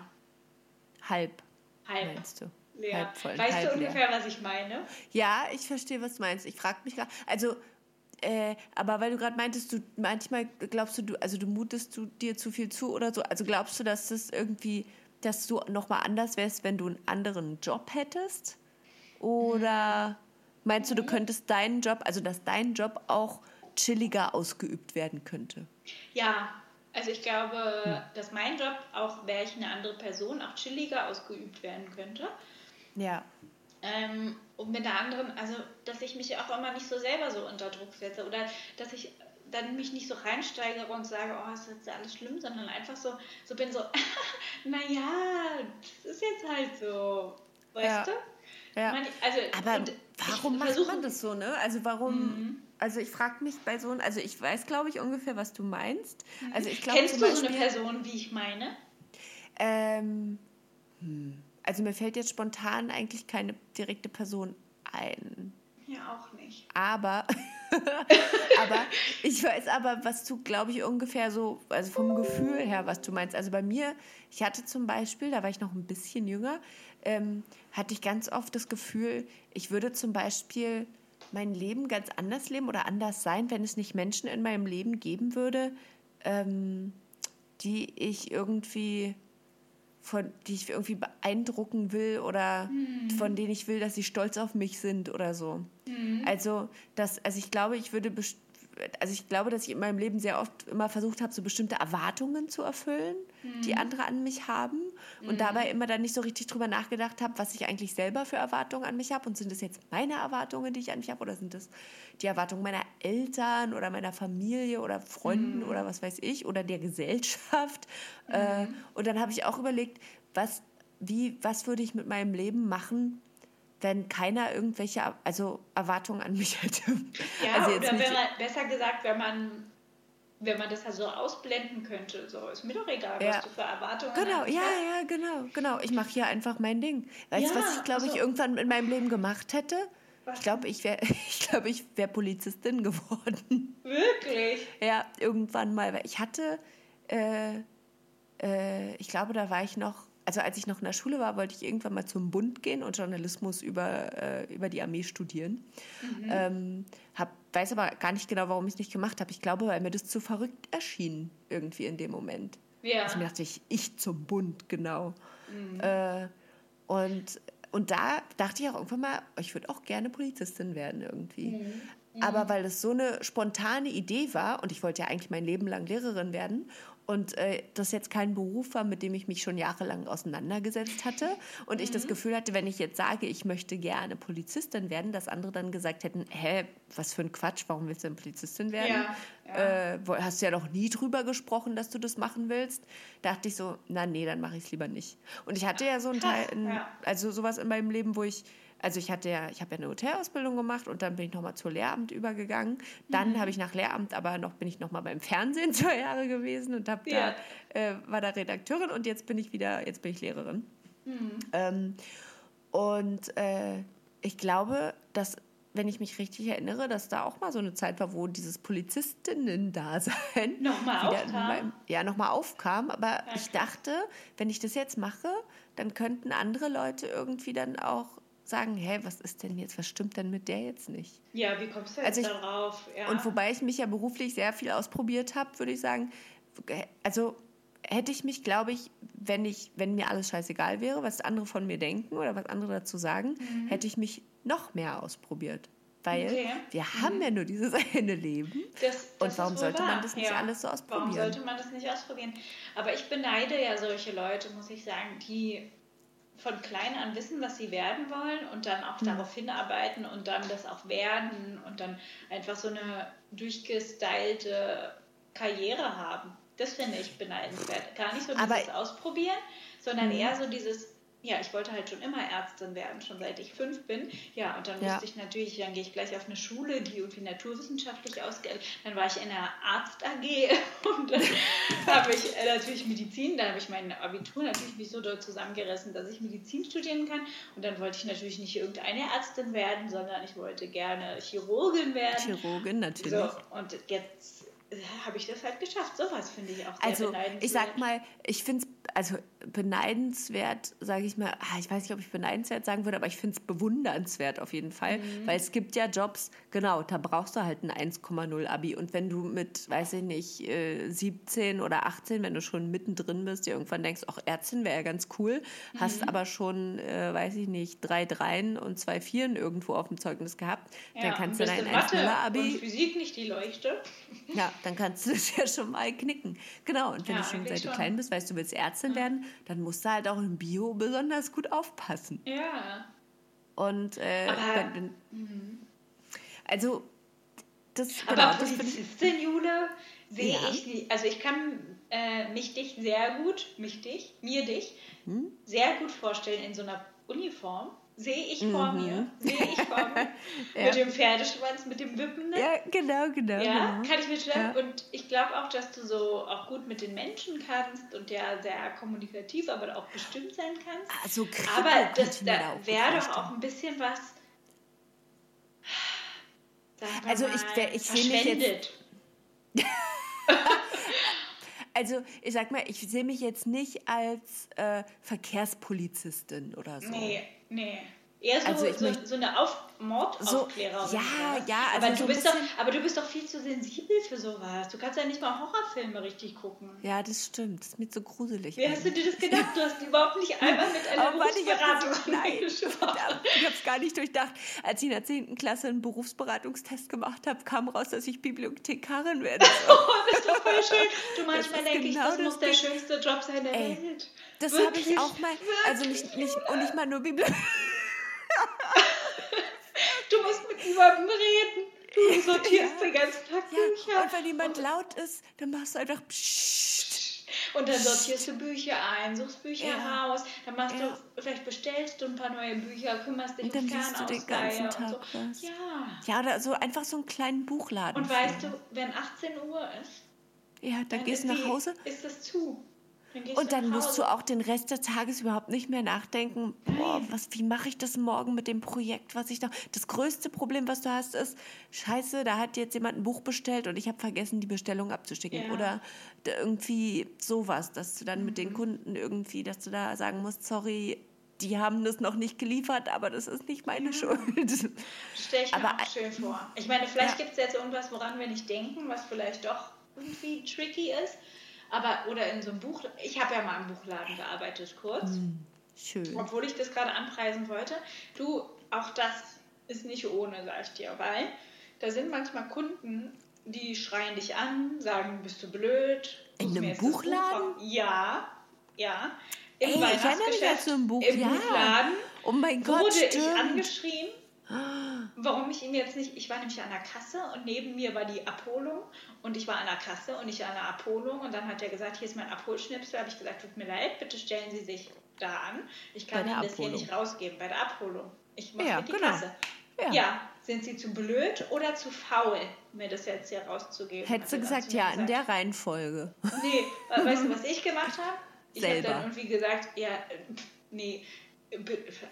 Halb. Halb. Meinst du? Leer. Halb voll, weißt halb du ungefähr, leer. was ich meine? Ja, ich verstehe, was du meinst. Ich frage mich gerade, also äh, aber weil du gerade meintest, du manchmal glaubst du, du, also du mutest du dir zu viel zu oder so. Also glaubst du, dass das irgendwie dass du nochmal anders wärst, wenn du einen anderen Job hättest? Oder meinst du, du könntest deinen Job, also dass dein Job auch chilliger ausgeübt werden könnte? Ja, also ich glaube, hm. dass mein Job, auch wäre ich eine andere Person, auch chilliger ausgeübt werden könnte. Ja. Ähm, und mit der anderen, also dass ich mich auch immer nicht so selber so unter Druck setze oder dass ich dann mich nicht so reinsteigere und sage, oh, ist jetzt alles schlimm, sondern einfach so, so bin so, [LAUGHS] naja, das ist jetzt halt so, weißt ja. du? Ja. Man, also, Aber warum macht man das so, ne? Also warum, mhm. also ich frage mich bei so, also ich weiß, glaube ich, ungefähr, was du meinst. Mhm. Also ich glaub, Kennst du Beispiel, so eine Person, wie ich meine? Ähm, hm. Also mir fällt jetzt spontan eigentlich keine direkte Person ein. Ja, auch nicht. Aber, [LAUGHS] [LAUGHS] aber ich weiß aber, was du, glaube ich, ungefähr so, also vom Gefühl her, was du meinst. Also bei mir, ich hatte zum Beispiel, da war ich noch ein bisschen jünger, ähm, hatte ich ganz oft das Gefühl, ich würde zum Beispiel mein Leben ganz anders leben oder anders sein, wenn es nicht Menschen in meinem Leben geben würde, ähm, die ich irgendwie von die ich irgendwie beeindrucken will oder mhm. von denen ich will, dass sie stolz auf mich sind oder so. Mhm. Also das, also ich glaube, ich würde also ich glaube, dass ich in meinem Leben sehr oft immer versucht habe, so bestimmte Erwartungen zu erfüllen, mhm. die andere an mich haben. Und mhm. dabei immer dann nicht so richtig drüber nachgedacht habe, was ich eigentlich selber für Erwartungen an mich habe. Und sind das jetzt meine Erwartungen, die ich an mich habe, oder sind das die Erwartungen meiner Eltern oder meiner Familie oder Freunden mhm. oder was weiß ich, oder der Gesellschaft? Äh, mhm. und dann habe ich auch überlegt, was, wie, was würde ich mit meinem Leben machen, wenn keiner irgendwelche also Erwartungen an mich [LAUGHS] hätte. Ja, also oder wenn man, besser gesagt, wenn man, wenn man das halt so ausblenden könnte, so ist mir doch egal, ja. was du für Erwartungen genau, hast. Genau, ja, ja, genau, genau. Ich mache hier einfach mein Ding. Weißt du, ja, was ich, glaube also, ich, irgendwann in meinem Leben gemacht hätte? Was? Ich glaube, ich wäre [LAUGHS] ich glaub, ich wär Polizistin geworden. Wirklich? Ja, irgendwann mal. Ich hatte, äh, äh, ich glaube, da war ich noch also als ich noch in der Schule war, wollte ich irgendwann mal zum Bund gehen und Journalismus über, äh, über die Armee studieren. Mhm. Ähm, hab, weiß aber gar nicht genau, warum ich es nicht gemacht habe. Ich glaube, weil mir das zu verrückt erschien irgendwie in dem Moment. Ja. Also mir dachte ich, ich zum Bund, genau. Mhm. Äh, und, und da dachte ich auch irgendwann mal, ich würde auch gerne Polizistin werden irgendwie. Mhm. Aber mhm. weil es so eine spontane Idee war und ich wollte ja eigentlich mein Leben lang Lehrerin werden und äh, das jetzt kein Beruf war, mit dem ich mich schon jahrelang auseinandergesetzt hatte und mhm. ich das mhm. Gefühl hatte, wenn ich jetzt sage, ich möchte gerne Polizistin werden, dass andere dann gesagt hätten, hä, was für ein Quatsch, warum willst du denn Polizistin werden? Ja, ja. Äh, hast du ja noch nie drüber gesprochen, dass du das machen willst. Da dachte ich so, na nee, dann mache ich es lieber nicht. Und ich hatte ja so ein Teil, also sowas in meinem Leben, wo ich also ich hatte ja, ich habe ja eine Hotelausbildung gemacht und dann bin ich nochmal zur Lehramt übergegangen. Dann mhm. habe ich nach Lehramt, aber noch bin ich nochmal beim Fernsehen [LAUGHS] zwei Jahre gewesen und habe ja. da, äh, war da Redakteurin und jetzt bin ich wieder, jetzt bin ich Lehrerin. Mhm. Ähm, und äh, ich glaube, dass wenn ich mich richtig erinnere, dass da auch mal so eine Zeit war, wo dieses Polizistinnen-Dasein [LAUGHS] nochmal aufkam. ja, nochmal aufkam. Aber ja, ich dachte, wenn ich das jetzt mache, dann könnten andere Leute irgendwie dann auch sagen, hä, was ist denn jetzt, was stimmt denn mit der jetzt nicht? Ja, wie kommst du jetzt also ich, darauf? Ja. Und wobei ich mich ja beruflich sehr viel ausprobiert habe, würde ich sagen, also hätte ich mich, glaube ich, wenn ich, wenn mir alles scheißegal wäre, was andere von mir denken oder was andere dazu sagen, mhm. hätte ich mich noch mehr ausprobiert. Weil okay. wir mhm. haben ja nur dieses [LAUGHS] eine Leben. Das, das und warum sollte wahr. man das nicht ja. alles so ausprobieren? Warum sollte man das nicht ausprobieren? Aber ich beneide ja solche Leute, muss ich sagen, die von klein an wissen, was sie werden wollen und dann auch mhm. darauf hinarbeiten und dann das auch werden und dann einfach so eine durchgestylte Karriere haben. Das finde ich beneidenswert. Gar nicht so dieses Aber Ausprobieren, sondern mhm. eher so dieses ja, ich wollte halt schon immer Ärztin werden, schon seit ich fünf bin. Ja, und dann ja. wusste ich natürlich, dann gehe ich gleich auf eine Schule, die irgendwie naturwissenschaftlich ausgeht. Dann war ich in einer Arzt AG [LAUGHS] und dann [LAUGHS] habe ich äh, natürlich Medizin, dann habe ich mein Abitur natürlich mich so dort zusammengerissen, dass ich Medizin studieren kann. Und dann wollte ich natürlich nicht irgendeine Ärztin werden, sondern ich wollte gerne Chirurgin werden. Chirurgin, natürlich. So, und jetzt habe ich das halt geschafft. Sowas finde ich auch sehr also. Ich sag mal, ich finde es also beneidenswert, sage ich mal, ah, ich weiß nicht, ob ich beneidenswert sagen würde, aber ich finde es bewundernswert auf jeden Fall, mhm. weil es gibt ja Jobs, genau, da brauchst du halt ein 1,0 Abi und wenn du mit, weiß ich nicht, 17 äh, oder 18, wenn du schon mittendrin bist, dir irgendwann denkst, auch Ärztin wäre ja ganz cool, mhm. hast aber schon, äh, weiß ich nicht, drei Dreien und zwei Vieren irgendwo auf dem Zeugnis gehabt, ja, dann kannst du dein 1,0 Abi... Und Physik nicht die Leuchte. Ja, dann kannst du [LAUGHS] das ja schon mal knicken. Genau, und wenn ja, du schon seit du klein bist, weißt du, willst Ärztin ja. werden, dann musst du halt auch im Bio besonders gut aufpassen. Ja. Und äh, Aber, wenn, mhm. also das, Aber genau, Polizistin, Jule, sehe ja. ich. Also ich kann äh, mich dich sehr gut, mich dich, mir dich, hm? sehr gut vorstellen in so einer Uniform sehe ich vor mhm. mir, sehe ich vor mir, [LAUGHS] ja. mit dem Pferdeschwanz, mit dem Wippenden. Ja, genau, genau. Ja, genau. kann ich mir stellen. Ja. Und ich glaube auch, dass du so auch gut mit den Menschen kannst und ja sehr kommunikativ, aber auch bestimmt sein kannst. Also aber das da wäre doch auch ein bisschen was, Also ich- ich sehe mich jetzt-. [LAUGHS] [LAUGHS] Also ich sag mal, ich sehe mich jetzt nicht als äh, Verkehrspolizistin oder so. Nee, nee. Eher so, Also ich so, so eine Auf Mordaufklärerin. So, ja, ja, aber, also so du bist doch, aber du bist doch viel zu sensibel für sowas. Du kannst ja nicht mal Horrorfilme richtig gucken. Ja, das stimmt. Das ist mir zu gruselig. Wie hast du dir das gedacht? Du hast überhaupt nicht einmal mit einer [LAUGHS] Aber ich das, Berufsberatung nein, verdammt, [LAUGHS] ich habe es gar nicht durchdacht. Als ich in der 10. Klasse einen Berufsberatungstest gemacht habe, kam raus, dass ich Bibliothekarin werde. [LAUGHS] Oh, das ist doch voll schön. Du, manchmal denke ich, genau das muss der schönste Job sein der Ey, Welt. Das habe ich auch mal. Also nicht, nicht, und nicht mal nur Bibliothek. Du musst mit niemandem reden. Du sortierst Ja. den ganzen Tag Ja, Bücher. und wenn jemand laut ist, dann machst du einfach Psst. Und dann sortierst du Bücher ein, suchst Bücher Ja. raus, dann machst Ja. du, vielleicht bestellst du ein paar neue Bücher, kümmerst dich Und dann um liest du den ganzen und so. Tag was. Ja. Ja, oder so einfach so einen kleinen Buchladen. Und weißt du, wenn 18 Uhr ist, Ja, dann gehst du nach Hause Ist das zu. Dann und dann musst du auch den Rest des Tages überhaupt nicht mehr nachdenken, boah, was, wie mache ich das morgen mit dem Projekt, was ich noch... Das größte Problem, was du hast, ist, scheiße, da hat jetzt jemand ein Buch bestellt und ich habe vergessen, die Bestellung abzuschicken. Ja. Oder da irgendwie sowas, dass du dann mit den Mhm. Kunden irgendwie, dass du da sagen musst, sorry, die haben das noch nicht geliefert, aber das ist nicht meine Schuld. Stell ich mir Aber auch schön vor. Ich meine, vielleicht Ja. gibt es jetzt irgendwas, woran wir nicht denken, was vielleicht doch irgendwie tricky ist. Aber, oder in so einem Buch, ich habe ja mal im Buchladen gearbeitet kurz, Hm. Schön. obwohl ich das gerade anpreisen wollte. Du, auch das ist nicht ohne, sag ich dir, weil da sind manchmal Kunden, die schreien dich an, sagen, bist du blöd? In einem Buch Buchladen? raus. Ja, ja. Im Ey, ich erinnere mich an so ein Buch, Im ja. Buchladen Oh mein Gott, wurde ich stimmt. angeschrien, [GASPS] warum ich ihm jetzt nicht, ich war nämlich an der Kasse und neben mir war die Abholung und ich war an der Kasse und ich an der Abholung und dann hat er gesagt, hier ist mein Abholschnipsel, habe ich gesagt, tut mir leid, bitte stellen Sie sich da an. Ich kann Ihnen das hier nicht rausgeben, bei der Abholung. Ich mache Ja, die genau. Kasse. Ja. Ja. sind Sie zu blöd oder zu faul, mir das jetzt hier rauszugeben? Hättest du dann gesagt, ja, in gesagt. der Reihenfolge. Nee, we- weißt du, was ich gemacht habe? [LAUGHS] Ich habe Selber. dann irgendwie gesagt, ja, nee,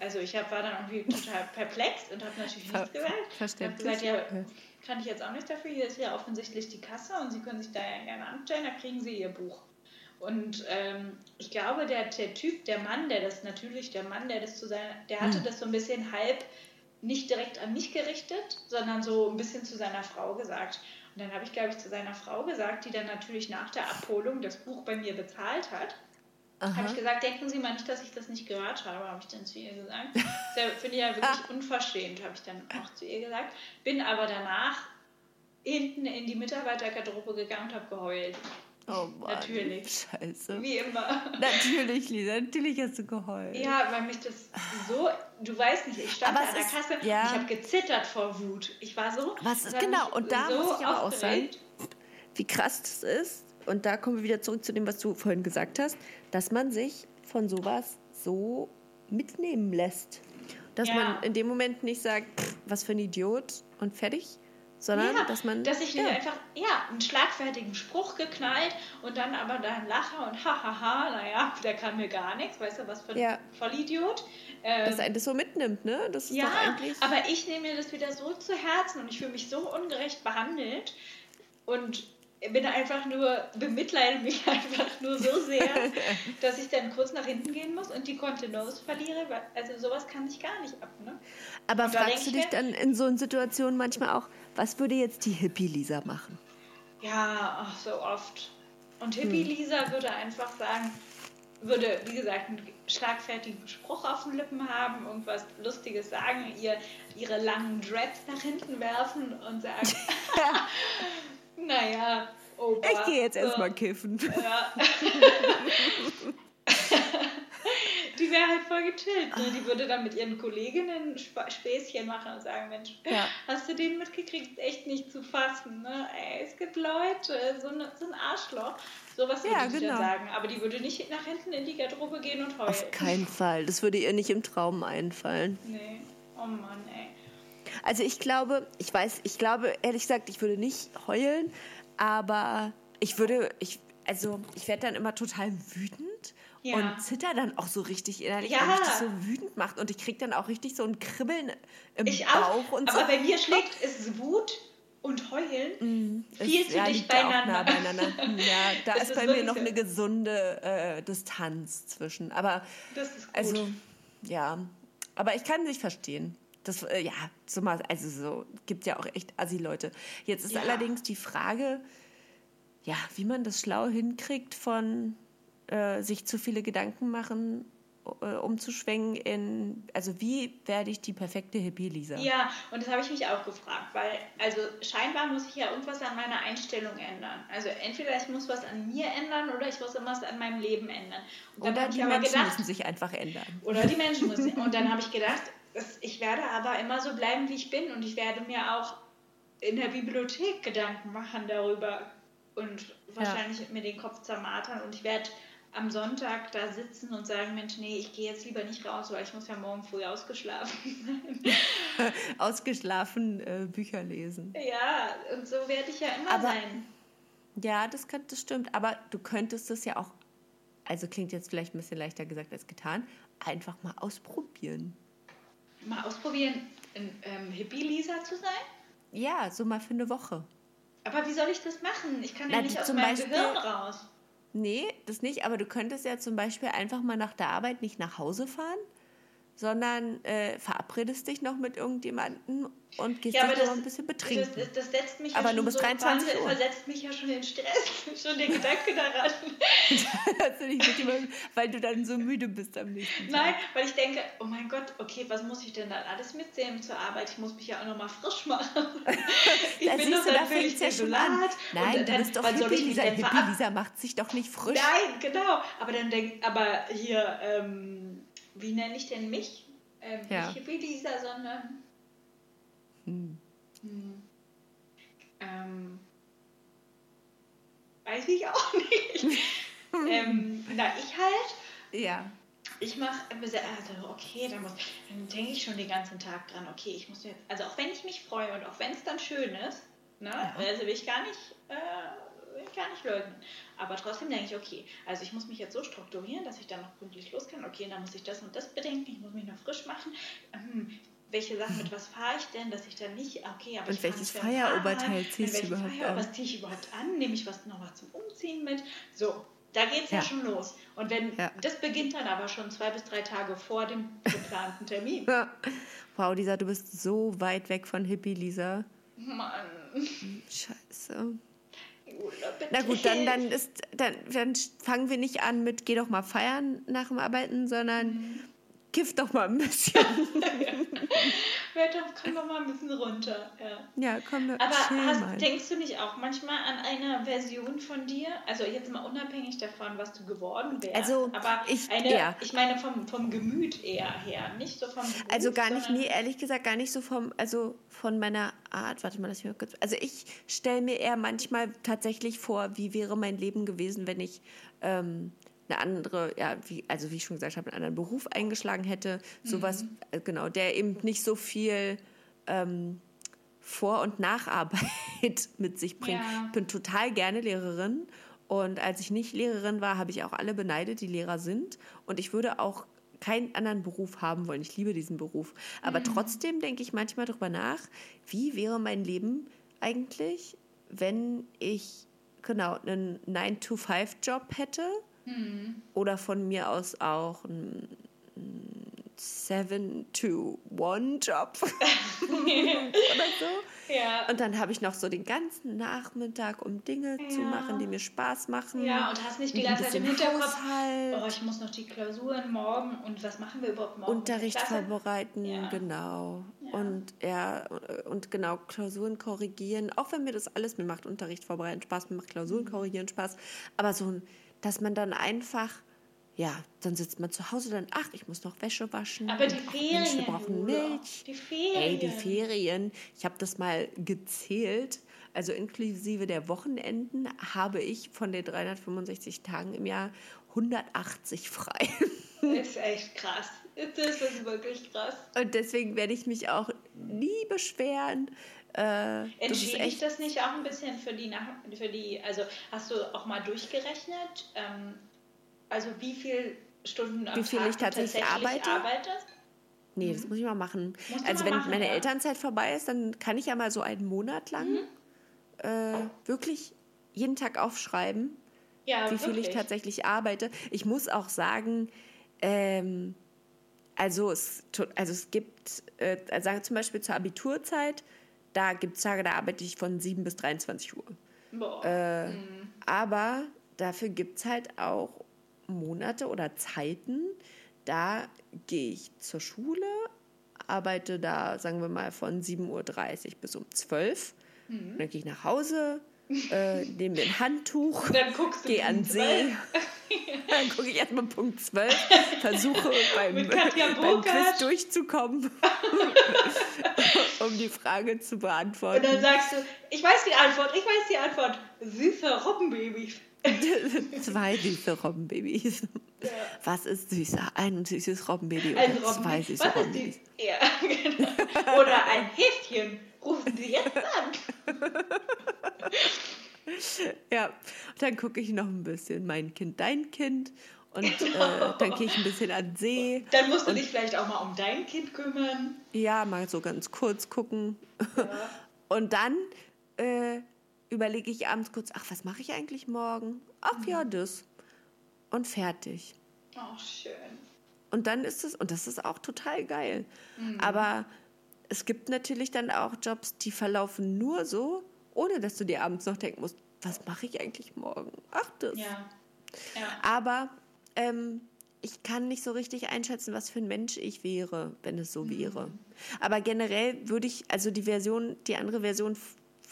also ich hab, war dann irgendwie total perplex und habe natürlich nichts gesagt. verständlich. Ich habe gesagt, Ja. kann ich jetzt auch nichts dafür, hier ist ja offensichtlich die Kasse und Sie können sich da ja gerne anstellen, da kriegen Sie Ihr Buch. Und ähm, ich glaube, der, der Typ, der Mann, der das natürlich, der Mann, der das zu seiner, der hatte Hm. das so ein bisschen halb nicht direkt an mich gerichtet, sondern so ein bisschen zu seiner Frau gesagt. Und dann habe ich, glaube ich, zu seiner Frau gesagt, die dann natürlich nach der Abholung das Buch bei mir bezahlt hat. Habe ich gesagt, denken Sie mal nicht, dass ich das nicht gehört habe, habe ich dann zu ihr gesagt. Das finde ich ja wirklich unverschämt, habe ich dann auch zu ihr gesagt. Bin aber danach hinten in die Mitarbeitergarderobe gegangen und habe geheult. Oh Mann. Natürlich. Scheiße. Wie immer. Natürlich, Lisa, natürlich hast du geheult. Ja, weil mich das so, du weißt nicht, ich stand da an der ist- Kasse, ja. ich habe gezittert vor Wut. Ich war so. Was ist genau, und da so muss ich aber auch sagen, wie krass das ist, und da kommen wir wieder zurück zu dem, was du vorhin gesagt hast, dass man sich von sowas so mitnehmen lässt. Dass Ja. man in dem Moment nicht sagt, pff, was für ein Idiot und fertig, sondern ja, dass man. dass ich ja, einfach, ja, einen schlagfertigen Spruch geknallt und dann aber dann lache und hahaha, naja, der kann mir gar nichts, weißt du, was für ein Ja. Vollidiot. Ähm, dass einen das so mitnimmt, ne? Das ist ja, doch eigentlich. aber ich nehme mir das wieder so zu Herzen und ich fühle mich so ungerecht behandelt und bin einfach nur, bemitleide mich [LAUGHS] einfach nur so sehr, [LAUGHS] dass ich dann kurz nach hinten gehen muss und die Kontenance verliere. Also sowas kann ich gar nicht ab, ne? Aber fragst du dich ich dann in so einer Situation manchmal auch, was würde jetzt die Hippie-Lisa machen? Ja, ach, so oft. Und Hm. Hippie-Lisa würde einfach sagen, würde, wie gesagt, einen schlagfertigen Spruch auf den Lippen haben, irgendwas Lustiges sagen, ihr ihre langen Dreads nach hinten werfen und sagen, [LAUGHS] naja, Opa. Ich gehe jetzt so, erstmal kiffen. Ja. [LAUGHS] Die wäre halt voll gechillt. Ne? Die würde dann mit ihren Kolleginnen Sp Späßchen machen und sagen, Mensch, Ja. hast du den mitgekriegt? Echt nicht zu fassen. Ne? Ey, es gibt Leute, so, ne, so ein Arschloch. Sowas würde Ja, die genau. sagen. Aber die würde nicht nach hinten in die Garderobe gehen und heulen. Auf keinen Fall. Das würde ihr nicht im Traum einfallen. Nee. Oh Mann, ey. Also ich glaube, ich weiß, ich glaube, ehrlich gesagt, ich würde nicht heulen, aber ich würde, ich, also ich werde dann immer total wütend ja. und zitter dann auch so richtig innerlich, ja. weil mich das so wütend macht. Und ich kriege dann auch richtig so ein Kribbeln im ich Bauch auch, und aber so. bei mir schlägt es Wut und Heulen Mm, viel es- zu ja, dicht beieinander. nah beieinander. [LAUGHS] Ja, da ist ist bei mir noch eine gesunde äh, Distanz zwischen. Aber ist also, ja, aber ich kann sich verstehen. Das, äh, ja, so mal, also so, gibt ja auch echt Assi-Leute. Jetzt ist Ja. allerdings die Frage, ja, wie man das schlau hinkriegt von äh, sich zu viele Gedanken machen, äh, umzuschwenken in, also wie werde ich die perfekte Hippie-Lisa? Ja, und das habe ich mich auch gefragt, weil, also scheinbar muss ich ja irgendwas an meiner Einstellung ändern. Also entweder ich muss was an mir ändern oder ich muss irgendwas an meinem Leben ändern. Und dann Oder habe ich die Menschen gedacht, müssen sich einfach ändern. oder die Menschen müssen. Und dann habe ich gedacht, das, ich werde aber immer so bleiben, wie ich bin und ich werde mir auch in der Bibliothek Gedanken machen darüber und wahrscheinlich mir den Kopf zermartern und ich werde am Sonntag da sitzen und sagen, Mensch, nee, ich gehe jetzt lieber nicht raus, weil ich muss ja morgen früh ausgeschlafen sein. [LAUGHS] Ausgeschlafen äh, Bücher lesen. Ja, und so werde ich ja immer Aber- sein. Ja, das, kann, das stimmt. Aber du könntest es ja auch, also klingt jetzt vielleicht ein bisschen leichter gesagt als getan, einfach mal ausprobieren. Mal ausprobieren, ein ähm, Hippie-Lisa zu sein. Ja, so mal für eine Woche. Aber wie soll ich das machen? Ich kann ja Na, nicht aus zum meinem Beispiel- Gehirn raus. Nee, das nicht, aber du könntest ja zum Beispiel einfach mal nach der Arbeit nicht nach Hause fahren, sondern äh, verabredest dich noch mit irgendjemandem und gehst Ja, dich noch ein bisschen betrinken. das, das setzt mich Aber ja nur schon bis so 23 Wahnsinn, Uhr. versetzt mich ja schon in Stress, [LAUGHS] schon der Gedanke daran. [LAUGHS] Du jemandem, weil du dann so müde bist am nächsten Tag. Nein, weil ich denke, oh mein Gott, okay, was muss ich denn dann alles mitnehmen zur Arbeit? Ich muss mich ja auch nochmal frisch machen. [LAUGHS] ich Da bin doch du, da natürlich ja schon an. Nein, Und du dann- bist doch ich mich Hippie-Lisa. denn verab- Hippie-Lisa macht sich doch nicht frisch. Nein, genau. Aber dann denk, aber hier, ähm, wie nenne ich denn mich? Ähm, Ja. Nicht Hippie-Lisa, sondern. Hm. Hm. Ähm, weiß ich auch nicht. [LAUGHS] ähm, na, ich halt. Ja. Ich mache, also okay, dann, muss, dann denke ich schon den ganzen Tag dran, okay, ich muss jetzt, also auch wenn ich mich freue und auch wenn es dann schön ist, ne, also will ich gar nicht, äh, ich gar nicht leugnen, aber trotzdem denke ich, okay, also ich muss mich jetzt so strukturieren, dass ich dann noch pünktlich los kann, okay, dann muss ich das und das bedenken, ich muss mich noch frisch machen, hm, welche Sachen, mit was fahre ich denn, dass ich dann nicht, okay, aber Und ich welches Feieroberteil ziehst du überhaupt Feier- an? Was ziehe ich überhaupt an, nehme ich was noch was zum Umziehen mit, so, da geht es ja. Ja. schon los. Und wenn Ja. das beginnt dann aber schon zwei bis drei Tage vor dem geplanten Termin. [LAUGHS] Wow, Lisa, du bist so weit weg von Hippie, Lisa. Mann. Scheiße. Na gut, dann, dann, ist, dann, dann fangen wir nicht an mit geh doch mal feiern nach dem Arbeiten, sondern Mhm. Kiff doch mal ein bisschen. [LAUGHS] Wetter, komm doch mal ein bisschen runter. Ja. ja, komm, Aber chill hast, denkst du nicht auch manchmal an eine Version von dir? Also jetzt mal unabhängig davon, was du geworden wärst. Also, aber ich- eine, ja. ich meine vom, vom Gemüt eher her, nicht so vom Beruf, Also gar nicht, nee, ehrlich gesagt gar nicht so vom, also von meiner Art. Warte mal, lass mich mal kurz. Also ich stelle mir eher manchmal tatsächlich vor, wie wäre mein Leben gewesen, wenn ich ähm, eine andere, ja, wie, also wie ich schon gesagt habe, einen anderen Beruf eingeschlagen hätte. Sowas, Mhm. äh, genau, der eben nicht so viel ähm, Vor- und Nacharbeit [LAUGHS] mit sich bringt. Ja. Ich bin total gerne Lehrerin. Und als ich nicht Lehrerin war, habe ich auch alle beneidet, die Lehrer sind. Und ich würde auch keinen anderen Beruf haben wollen. Ich liebe diesen Beruf. Aber Mhm. trotzdem denke ich manchmal darüber nach, wie wäre mein Leben eigentlich, wenn ich genau einen 9-to-5-Job hätte Mhm. oder von mir aus auch einen 7-to-1-Job [LAUGHS] oder so. [LAUGHS] Ja. Und dann habe ich noch so den ganzen Nachmittag, um Dinge zu Ja. machen, die mir Spaß machen. Ja, und hast nicht die ganze ein Zeit im Hinterkopf, oh, ich muss noch die Klausuren morgen und was machen wir überhaupt morgen? Unterricht vorbereiten, Ja. genau. Und ja, und genau, Klausuren korrigieren. Auch wenn mir das alles, mir macht Unterricht vorbereiten Spaß, mir macht Mhm. Klausuren korrigieren Spaß. Aber so, ein- dass man dann einfach, ja, dann sitzt man zu Hause, dann, ach, ich muss noch Wäsche waschen. Aber die Ferien, Mensch, wir brauchen. Milch. Die Ferien. Ey, die Ferien. Ich habe das mal gezählt. Also inklusive der Wochenenden habe ich von den 365 Tagen im Jahr 180 frei. [LAUGHS] Das ist echt krass. Das ist wirklich krass. Und deswegen werde ich mich auch nie beschweren. Äh, Entschädigt echt. das nicht auch ein bisschen für die, Nach für die, also hast du auch mal durchgerechnet, ähm, Also wie viel Stunden am Wie viel Tag ich tatsächlich arbeite? arbeitest? Nee, das muss ich mal machen. Musst Also mal wenn machen, meine ja. Elternzeit vorbei ist, dann kann ich ja mal so einen Monat lang Mhm. äh, wirklich jeden Tag aufschreiben, Ja, wie viel ich wirklich. tatsächlich arbeite. Ich muss auch sagen, ähm, also, es, also es gibt, äh, also sagen zum Beispiel zur Abiturzeit, da gibt es Tage, da arbeite ich von 7 bis 23 Uhr. Boah. Äh, Mhm. Aber dafür gibt es halt auch Monate oder Zeiten, da gehe ich zur Schule, arbeite da, sagen wir mal, von 7.30 Uhr bis um 12 Uhr. Mhm. Dann gehe ich nach Hause, äh, nehme ein Handtuch, [LAUGHS] gehe an den See. 12. [LAUGHS] Dann gucke ich erstmal Punkt 12, [LAUGHS] versuche beim, beim Quiz durchzukommen, um die Frage zu beantworten. Und dann sagst du, ich weiß die Antwort, ich weiß die Antwort. Süße Robbenbaby. zwei süße Robbenbabys. Was ist süßer? Ein süßes Robbenbaby Ein oder zwei Robben. süße Was ist Robbenbabys? Ja, genau. Oder ein Häschen. Rufen Sie jetzt an. [LAUGHS] Ja, dann gucke ich noch ein bisschen mein Kind, dein Kind. Und [LAUGHS] äh, dann gehe ich ein bisschen an See. Dann musst du dich vielleicht auch mal um dein Kind kümmern. Ja, mal so ganz kurz gucken. [LAUGHS] Und dann äh, überlege ich abends kurz, ach, was mache ich eigentlich morgen? Ach Mhm. ja, das. Und fertig. Oh, schön. Und dann ist es, und das ist auch total geil. Mhm. Aber es gibt natürlich dann auch Jobs, die verlaufen nur so, ohne dass du dir abends noch denken musst, was mache ich eigentlich morgen? Ach, das. Ja. Ja. Aber ähm, ich kann nicht so richtig einschätzen, was für ein Mensch ich wäre, wenn es Mhm. so wäre. Aber generell würde ich, also die Version, die andere Version,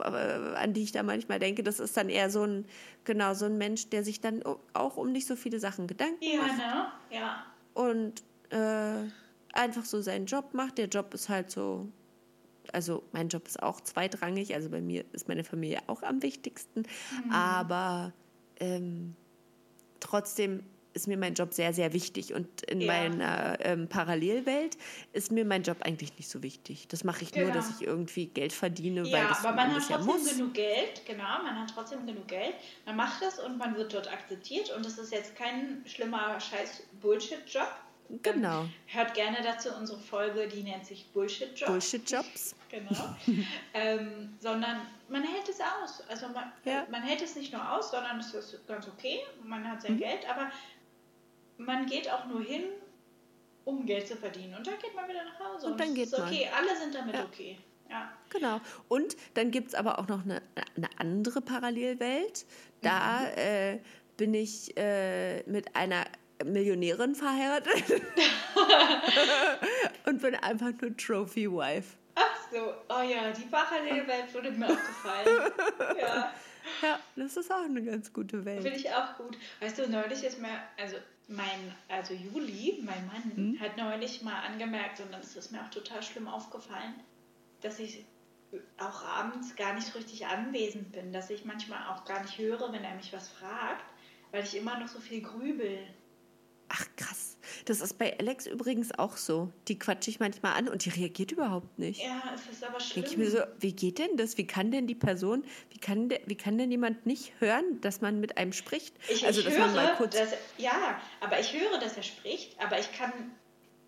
äh, an die ich da manchmal denke, das ist dann eher so ein, genau, so ein Mensch, der sich dann auch um nicht so viele Sachen Gedanken Ja, macht ne? Ja. und äh, einfach so seinen Job macht. Der Job ist halt so, also mein Job ist auch zweitrangig, also bei mir ist meine Familie auch am wichtigsten, aber ähm, trotzdem ist mir mein Job sehr, sehr wichtig und in Ja. meiner ähm, Parallelwelt ist mir mein Job eigentlich nicht so wichtig. Das mache ich nur, Genau. dass ich irgendwie Geld verdiene, weil Ja, das aber man hat trotzdem muss. genug Geld, genau, man hat trotzdem genug Geld. Man macht es und man wird dort akzeptiert und das ist jetzt kein schlimmer Scheiß Bullshit-Job. Genau. Hört gerne dazu unsere Folge, die nennt sich Bullshit-Job. Bullshit-Jobs. Genau. [LAUGHS] ähm, sondern man hält es aus. Also man, Ja. man hält es nicht nur aus, sondern es ist ganz okay. Man hat Mhm. sein Geld, aber man geht auch nur hin, um Geld zu verdienen. Und dann geht man wieder nach Hause. Und dann es geht ist okay. Alle sind damit Ja. okay. Ja. Genau. Und dann gibt es aber auch noch eine, eine andere Parallelwelt. Da Mhm. äh, bin ich äh, mit einer Millionärin verheiratet [LAUGHS] und bin einfach nur Trophy Wife. Ach so, oh ja, die Parallelwelt würde mir auch gefallen. ja, Ja, das ist auch eine ganz gute Welt. finde ich auch gut. Weißt du, neulich ist mir, also mein, also Juli, mein Mann, Mhm. hat neulich mal angemerkt, und dann ist es mir auch total schlimm aufgefallen, dass ich auch abends gar nicht richtig anwesend bin, dass ich manchmal auch gar nicht höre, wenn er mich was fragt, weil ich immer noch so viel grübel. Ach krass. Das ist bei Alex übrigens auch so. Die quatsche ich manchmal an und die reagiert überhaupt nicht. Ja, es ist aber Denke ich schlimm. mir so, wie geht denn das? Wie kann denn die Person, wie kann, der, wie kann denn jemand nicht hören, dass man mit einem spricht? Ich, also, ich dass höre, man mal kurz. dass, ja, aber ich höre, dass er spricht, aber ich kann,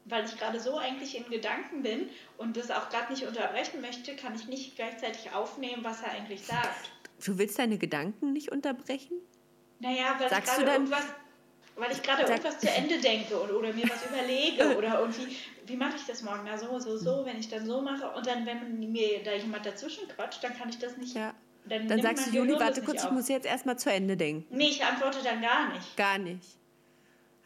weil ich gerade so eigentlich in Gedanken bin und das auch gerade nicht unterbrechen möchte, kann ich nicht gleichzeitig aufnehmen, was er eigentlich sagt. Du willst deine Gedanken nicht unterbrechen? Naja, weil Sagst ich du gerade dann- irgendwas, weil ich gerade irgendwas zu Ende denke und, oder mir was überlege [LAUGHS] oder irgendwie, wie mache ich das morgen? Na so, so, so, wenn ich dann so mache und dann, wenn mir da jemand dazwischen quatscht, dann kann ich das nicht. Ja. Dann, Dann sagst du, Juli, warte kurz, ich muss jetzt erstmal zu Ende denken. Nee, ich antworte dann gar nicht. Gar nicht.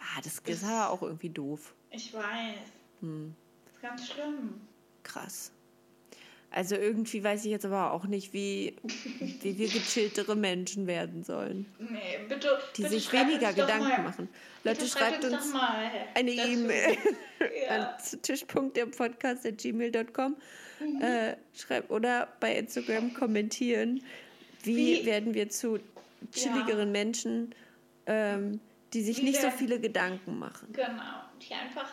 Ah, das ist aber auch irgendwie doof. Ich weiß. Hm. Das ist ganz schlimm. Krass. Also irgendwie weiß ich jetzt aber auch nicht, wie, wie wir gechilltere Menschen werden sollen. Nee, bitte. Die bitte sich schreibt weniger uns Gedanken mal, machen. Leute, schreibt uns doch mal eine. E-Mail [LAUGHS] [LAUGHS] Ja. an tisch.derpodcast.gmail.com Mhm. äh, schreibt oder bei Instagram kommentieren, wie, Wie- werden wir zu chilligeren Menschen, ähm, die sich Wie nicht so viele Gedanken machen. Genau. Die einfach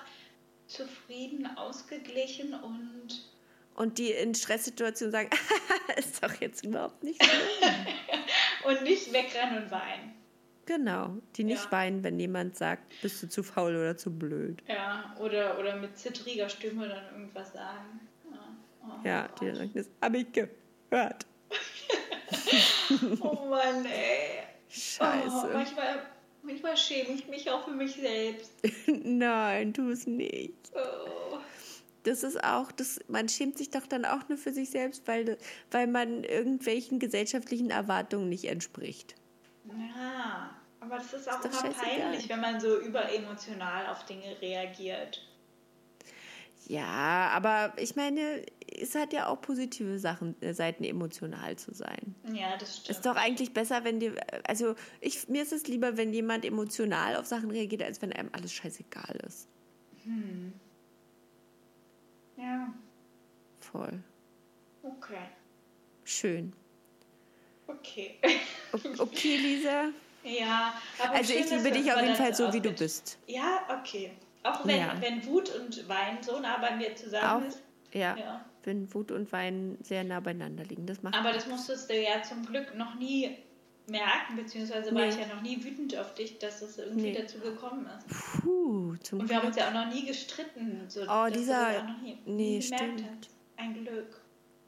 zufrieden, ausgeglichen und Und die in Stresssituationen sagen, [LAUGHS] ist doch jetzt überhaupt nicht schlimm. [LAUGHS] und nicht wegrennen und weinen. Genau, die nicht Ja. weinen, wenn jemand sagt, bist du zu faul oder zu blöd. Ja, oder, oder mit zittriger Stimme dann irgendwas sagen. Ja, oh, Ja, die dann sagen, das habe ich gehört. [LAUGHS] oh Mann, ey. Oh, Scheiße. manchmal, manchmal schäme ich mich auch für mich selbst. Nein, tu es nicht. Oh. Das ist auch, das, man schämt sich doch dann auch nur für sich selbst, weil, weil man irgendwelchen gesellschaftlichen Erwartungen nicht entspricht. Ja, aber das ist auch Ist immer peinlich, wenn man so überemotional auf Dinge reagiert. Ja, aber ich meine, es hat ja auch positive Sachen, äh, Seiten, emotional zu sein. Ja, das stimmt. Ist doch eigentlich besser, wenn dir, also ich, mir ist es lieber, wenn jemand emotional auf Sachen reagiert, als wenn einem alles scheißegal ist. Ja, Voll. okay. Schön. Okay. O- Okay, Lisa. ja, aber Also schön, ich liebe dich auf jeden Fall so, wie du bist. Ja, okay. Auch wenn, Ja. wenn Wut und Wein so nah bei mir zusammen Auch, ist. ja, Ja. wenn Wut und Wein sehr nah beieinander liegen. Das macht Aber das musstest du ja zum Glück noch nie merken, beziehungsweise war Nee. ich ja noch nie wütend auf dich, dass es irgendwie Nee. dazu gekommen ist. Puh, zum Und wir haben uns ja auch noch nie gestritten. So, Oh, dass du dieser- auch noch nie, nee, nie gemerkt stimmt. hast. Ein Glück.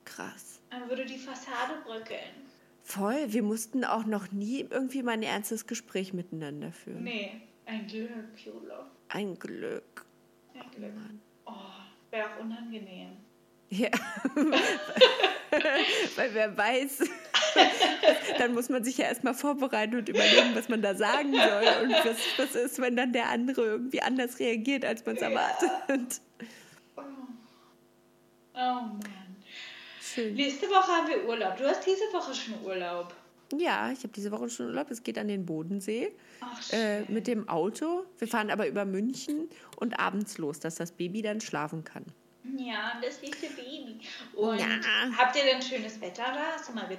Krass. Dann würde die Fassade bröckeln. Voll, wir mussten auch noch nie irgendwie mal ein ernstes Gespräch miteinander führen. Nee, ein Glück, Jula. Ein Glück. Ein Glück. Oh, wäre auch unangenehm. Ja. [LAUGHS] Weil wer weiß, dann muss man sich ja erstmal vorbereiten und überlegen, was man da sagen soll und was, was ist, wenn dann der andere irgendwie anders reagiert, als man es erwartet. Oh. oh Mann. Schön. Nächste Woche haben wir Urlaub. Du hast diese Woche schon Urlaub. Ja, ich habe diese Woche schon Urlaub. Es geht an den Bodensee Ach, äh, mit dem Auto. Wir fahren aber über München und abends los, dass das Baby dann schlafen kann. Ja, das süße Baby. Und Ja. habt ihr denn schönes Wetter da? Hast du mal ge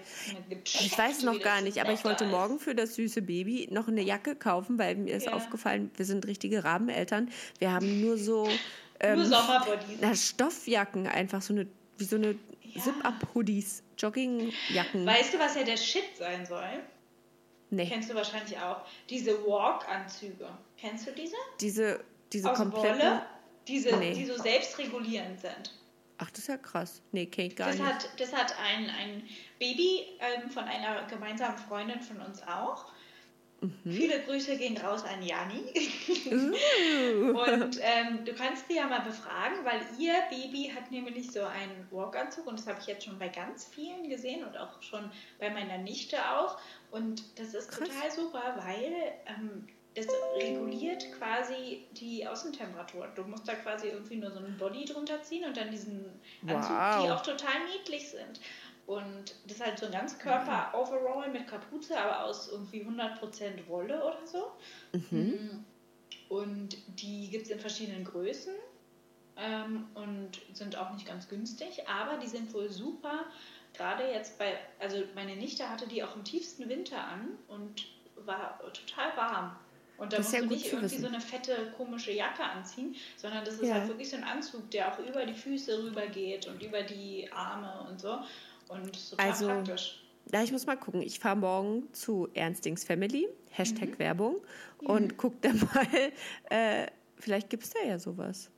ge gecheckt, Ich weiß es noch gar nicht, aber ich wollte ist? morgen für das süße Baby noch eine Jacke kaufen, weil mir ist Ja. aufgefallen, wir sind richtige Rabeneltern. Wir haben nur so ähm, Nur Sommerbodies. na, Stoffjacken, einfach so eine, wie so eine Zip-Up-Hoodies, Joggingjacken. Weißt du, was ja der Shit sein soll? nee, Kennst du wahrscheinlich auch. Diese Walk-Anzüge. Kennst du diese? diese, diese Aus kompletten. Wolle? Diese, Nee. die so selbstregulierend sind. Ach, das ist ja krass. Nee, kenn ich gar Das nicht. hat, das hat ein, ein Baby ähm, von einer gemeinsamen Freundin von uns auch. Mhm. Viele Grüße gehen raus an Jani. Uh. [LAUGHS] Und ähm, du kannst sie ja mal befragen, weil ihr Baby hat nämlich so einen Walkanzug und das habe ich jetzt schon bei ganz vielen gesehen und auch schon bei meiner Nichte auch. Und das ist Krass. total super, weil ähm, das reguliert quasi die Außentemperatur. Du musst da quasi irgendwie nur so einen Body drunter ziehen und dann diesen Anzug, Wow. die auch total niedlich sind. Und das ist halt so ein Ganzkörper-Overall mit Kapuze, aber aus irgendwie 100% Wolle oder so. Mhm. Und die gibt es in verschiedenen Größen ähm, und sind auch nicht ganz günstig, aber die sind wohl super. Gerade jetzt bei, also meine Nichte hatte die auch im tiefsten Winter an und war total warm. Und da musst ja du nicht irgendwie wissen. so eine fette, komische Jacke anziehen, sondern das ist Ja. halt wirklich so ein Anzug, der auch über die Füße rübergeht und über die Arme und so. Und total Also, praktisch. Ja, ich muss mal gucken. Ich fahre morgen zu Ernstings Family, Hashtag Mhm. Werbung, und guck da [LAUGHS] mal, äh, vielleicht gibt es da ja sowas.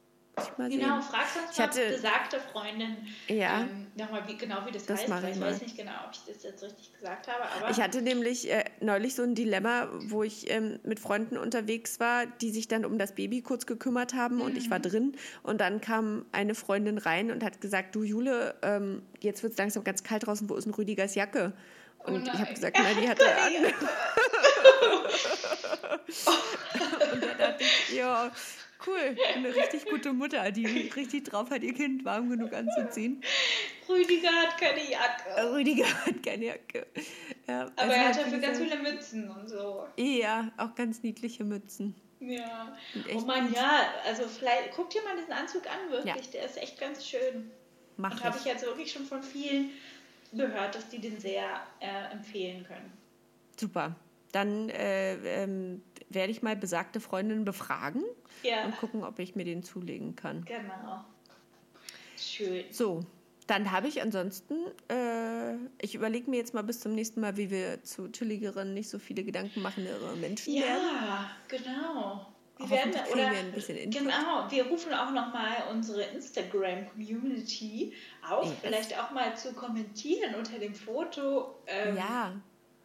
Ich mal Genau, sehen. frag sonst Ich hatte- besagte Freundin Ja. ähm, nochmal, wie, genau wie das, Das heißt. mache ich ich weiß nicht genau, ob ich das jetzt richtig gesagt habe, aber Ich hatte nämlich äh, neulich so ein Dilemma, wo ich ähm, mit Freunden unterwegs war, die sich dann um das Baby kurz gekümmert haben und ich war Mhm. drin. Und dann kam eine Freundin rein und hat gesagt, du Jule, ähm, jetzt wird es langsam ganz kalt draußen, wo ist ein Rüdigers Jacke? Und ich habe Oh nein. gesagt, na, die hat [LAUGHS] er an. [LAUGHS] [LAUGHS] und da dachte ich, ja, cool, eine richtig gute Mutter, die richtig drauf hat, ihr Kind warm genug anzuziehen. Rüdiger hat keine Jacke. Rüdiger hat keine Jacke. Ja, Aber also er hat dafür ganz viele Mützen und so. Ja, auch ganz niedliche Mützen. Ja. Oh gut. ja, also vielleicht guck dir mal diesen Anzug an, wirklich. Der ist echt ganz schön. Mach Und habe ich. ich jetzt wirklich schon von vielen gehört, dass die den sehr äh, empfehlen können. Super. Dann äh, ähm, werde ich mal besagte Freundin befragen Ja, und gucken, ob ich mir den zulegen kann. genau. Schön. So, dann habe ich ansonsten, äh, ich überlege mir jetzt mal bis zum nächsten Mal, wie wir zu chilligeren, nicht so viele Gedanken machendere Menschen werden. Ja, genau. Wir werden, oder, wir ein bisschen Input. Genau, wir rufen auch nochmal unsere Instagram-Community auf, Yes. vielleicht auch mal zu kommentieren unter dem Foto, ähm, Ja.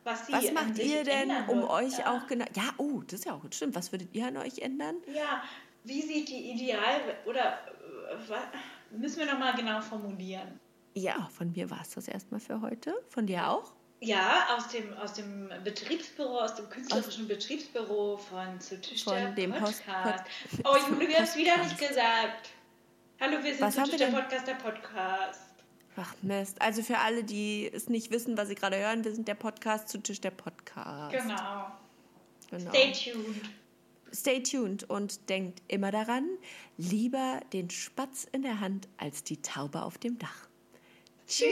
Was Was macht ihr denn, um würden. euch ja. auch genau. Ja, oh, das ist ja auch gut. Stimmt. Was würdet ihr an euch ändern? Ja, wie sieht die Ideal... Oder äh, wa- müssen wir nochmal genau formulieren? Ja, von mir war es das erstmal für heute. Von dir auch? Ja, aus dem, aus dem Betriebsbüro, aus dem künstlerischen Betriebsbüro von Zu Tisch Von der dem Post- Podcast. Pod- oh, Jule, wir [LAUGHS] haben es wieder nicht gesagt. Hallo, wir sind Was Zu Tisch der? Podcast, der Podcast. Ach Mist. Also für alle, die es nicht wissen, was sie gerade hören, wir sind der Podcast zu Tisch der Podcast. Genau. Genau. Stay tuned. Stay tuned und denkt immer daran, lieber den Spatz in der Hand als die Taube auf dem Dach. Tschüss.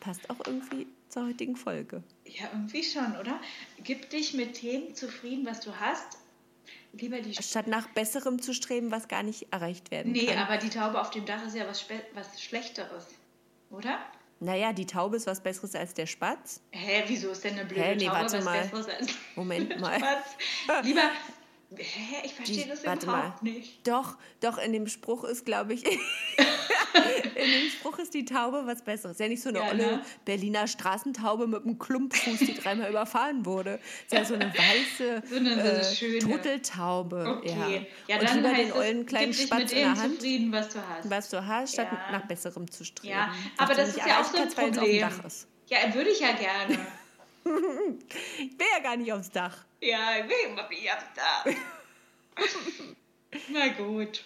Passt auch irgendwie zur heutigen Folge. Ja, irgendwie schon, oder? Gib dich mit Themen zufrieden, was du hast. Lieber die... Statt nach Besserem zu streben, was gar nicht erreicht werden Nee, kann. aber die Taube auf dem Dach ist ja was, Spe- was Schlechteres, oder? Naja, die Taube ist was Besseres als der Spatz. Hä, wieso ist denn eine blöde Hä, nee, Taube warte was mal. Besseres als [LAUGHS] Moment mal. Was? Lieber. Hä, ich verstehe Die- das überhaupt mal. nicht. Doch, doch, in dem Spruch ist, glaube ich, [LAUGHS] [LAUGHS] in dem Spruch ist die Taube was Besseres. Ja, nicht so eine Ja, olle ne? Berliner Straßentaube mit einem Klumpfuß, die dreimal überfahren wurde. ist ja so eine weiße [LAUGHS] So eine- so eine äh. Turteltaube. Okay. Ja, Und dann lieber heißt den ollen kleinen Spatz in der Hand, zufrieden, was du hast. was du hast, statt Ja. nach Besserem zu streben. Ja, aber das nicht ist ja auch so ein Problem. Dach ist. Ja, würde ich ja gerne. [LAUGHS] Ich will ja gar nicht aufs Dach. ja, ich will immer wieder da. Na gut.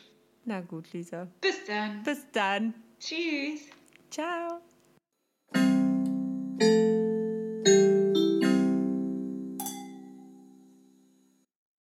Na gut, Lisa. Bis dann. Bis dann. Tschüss. Ciao.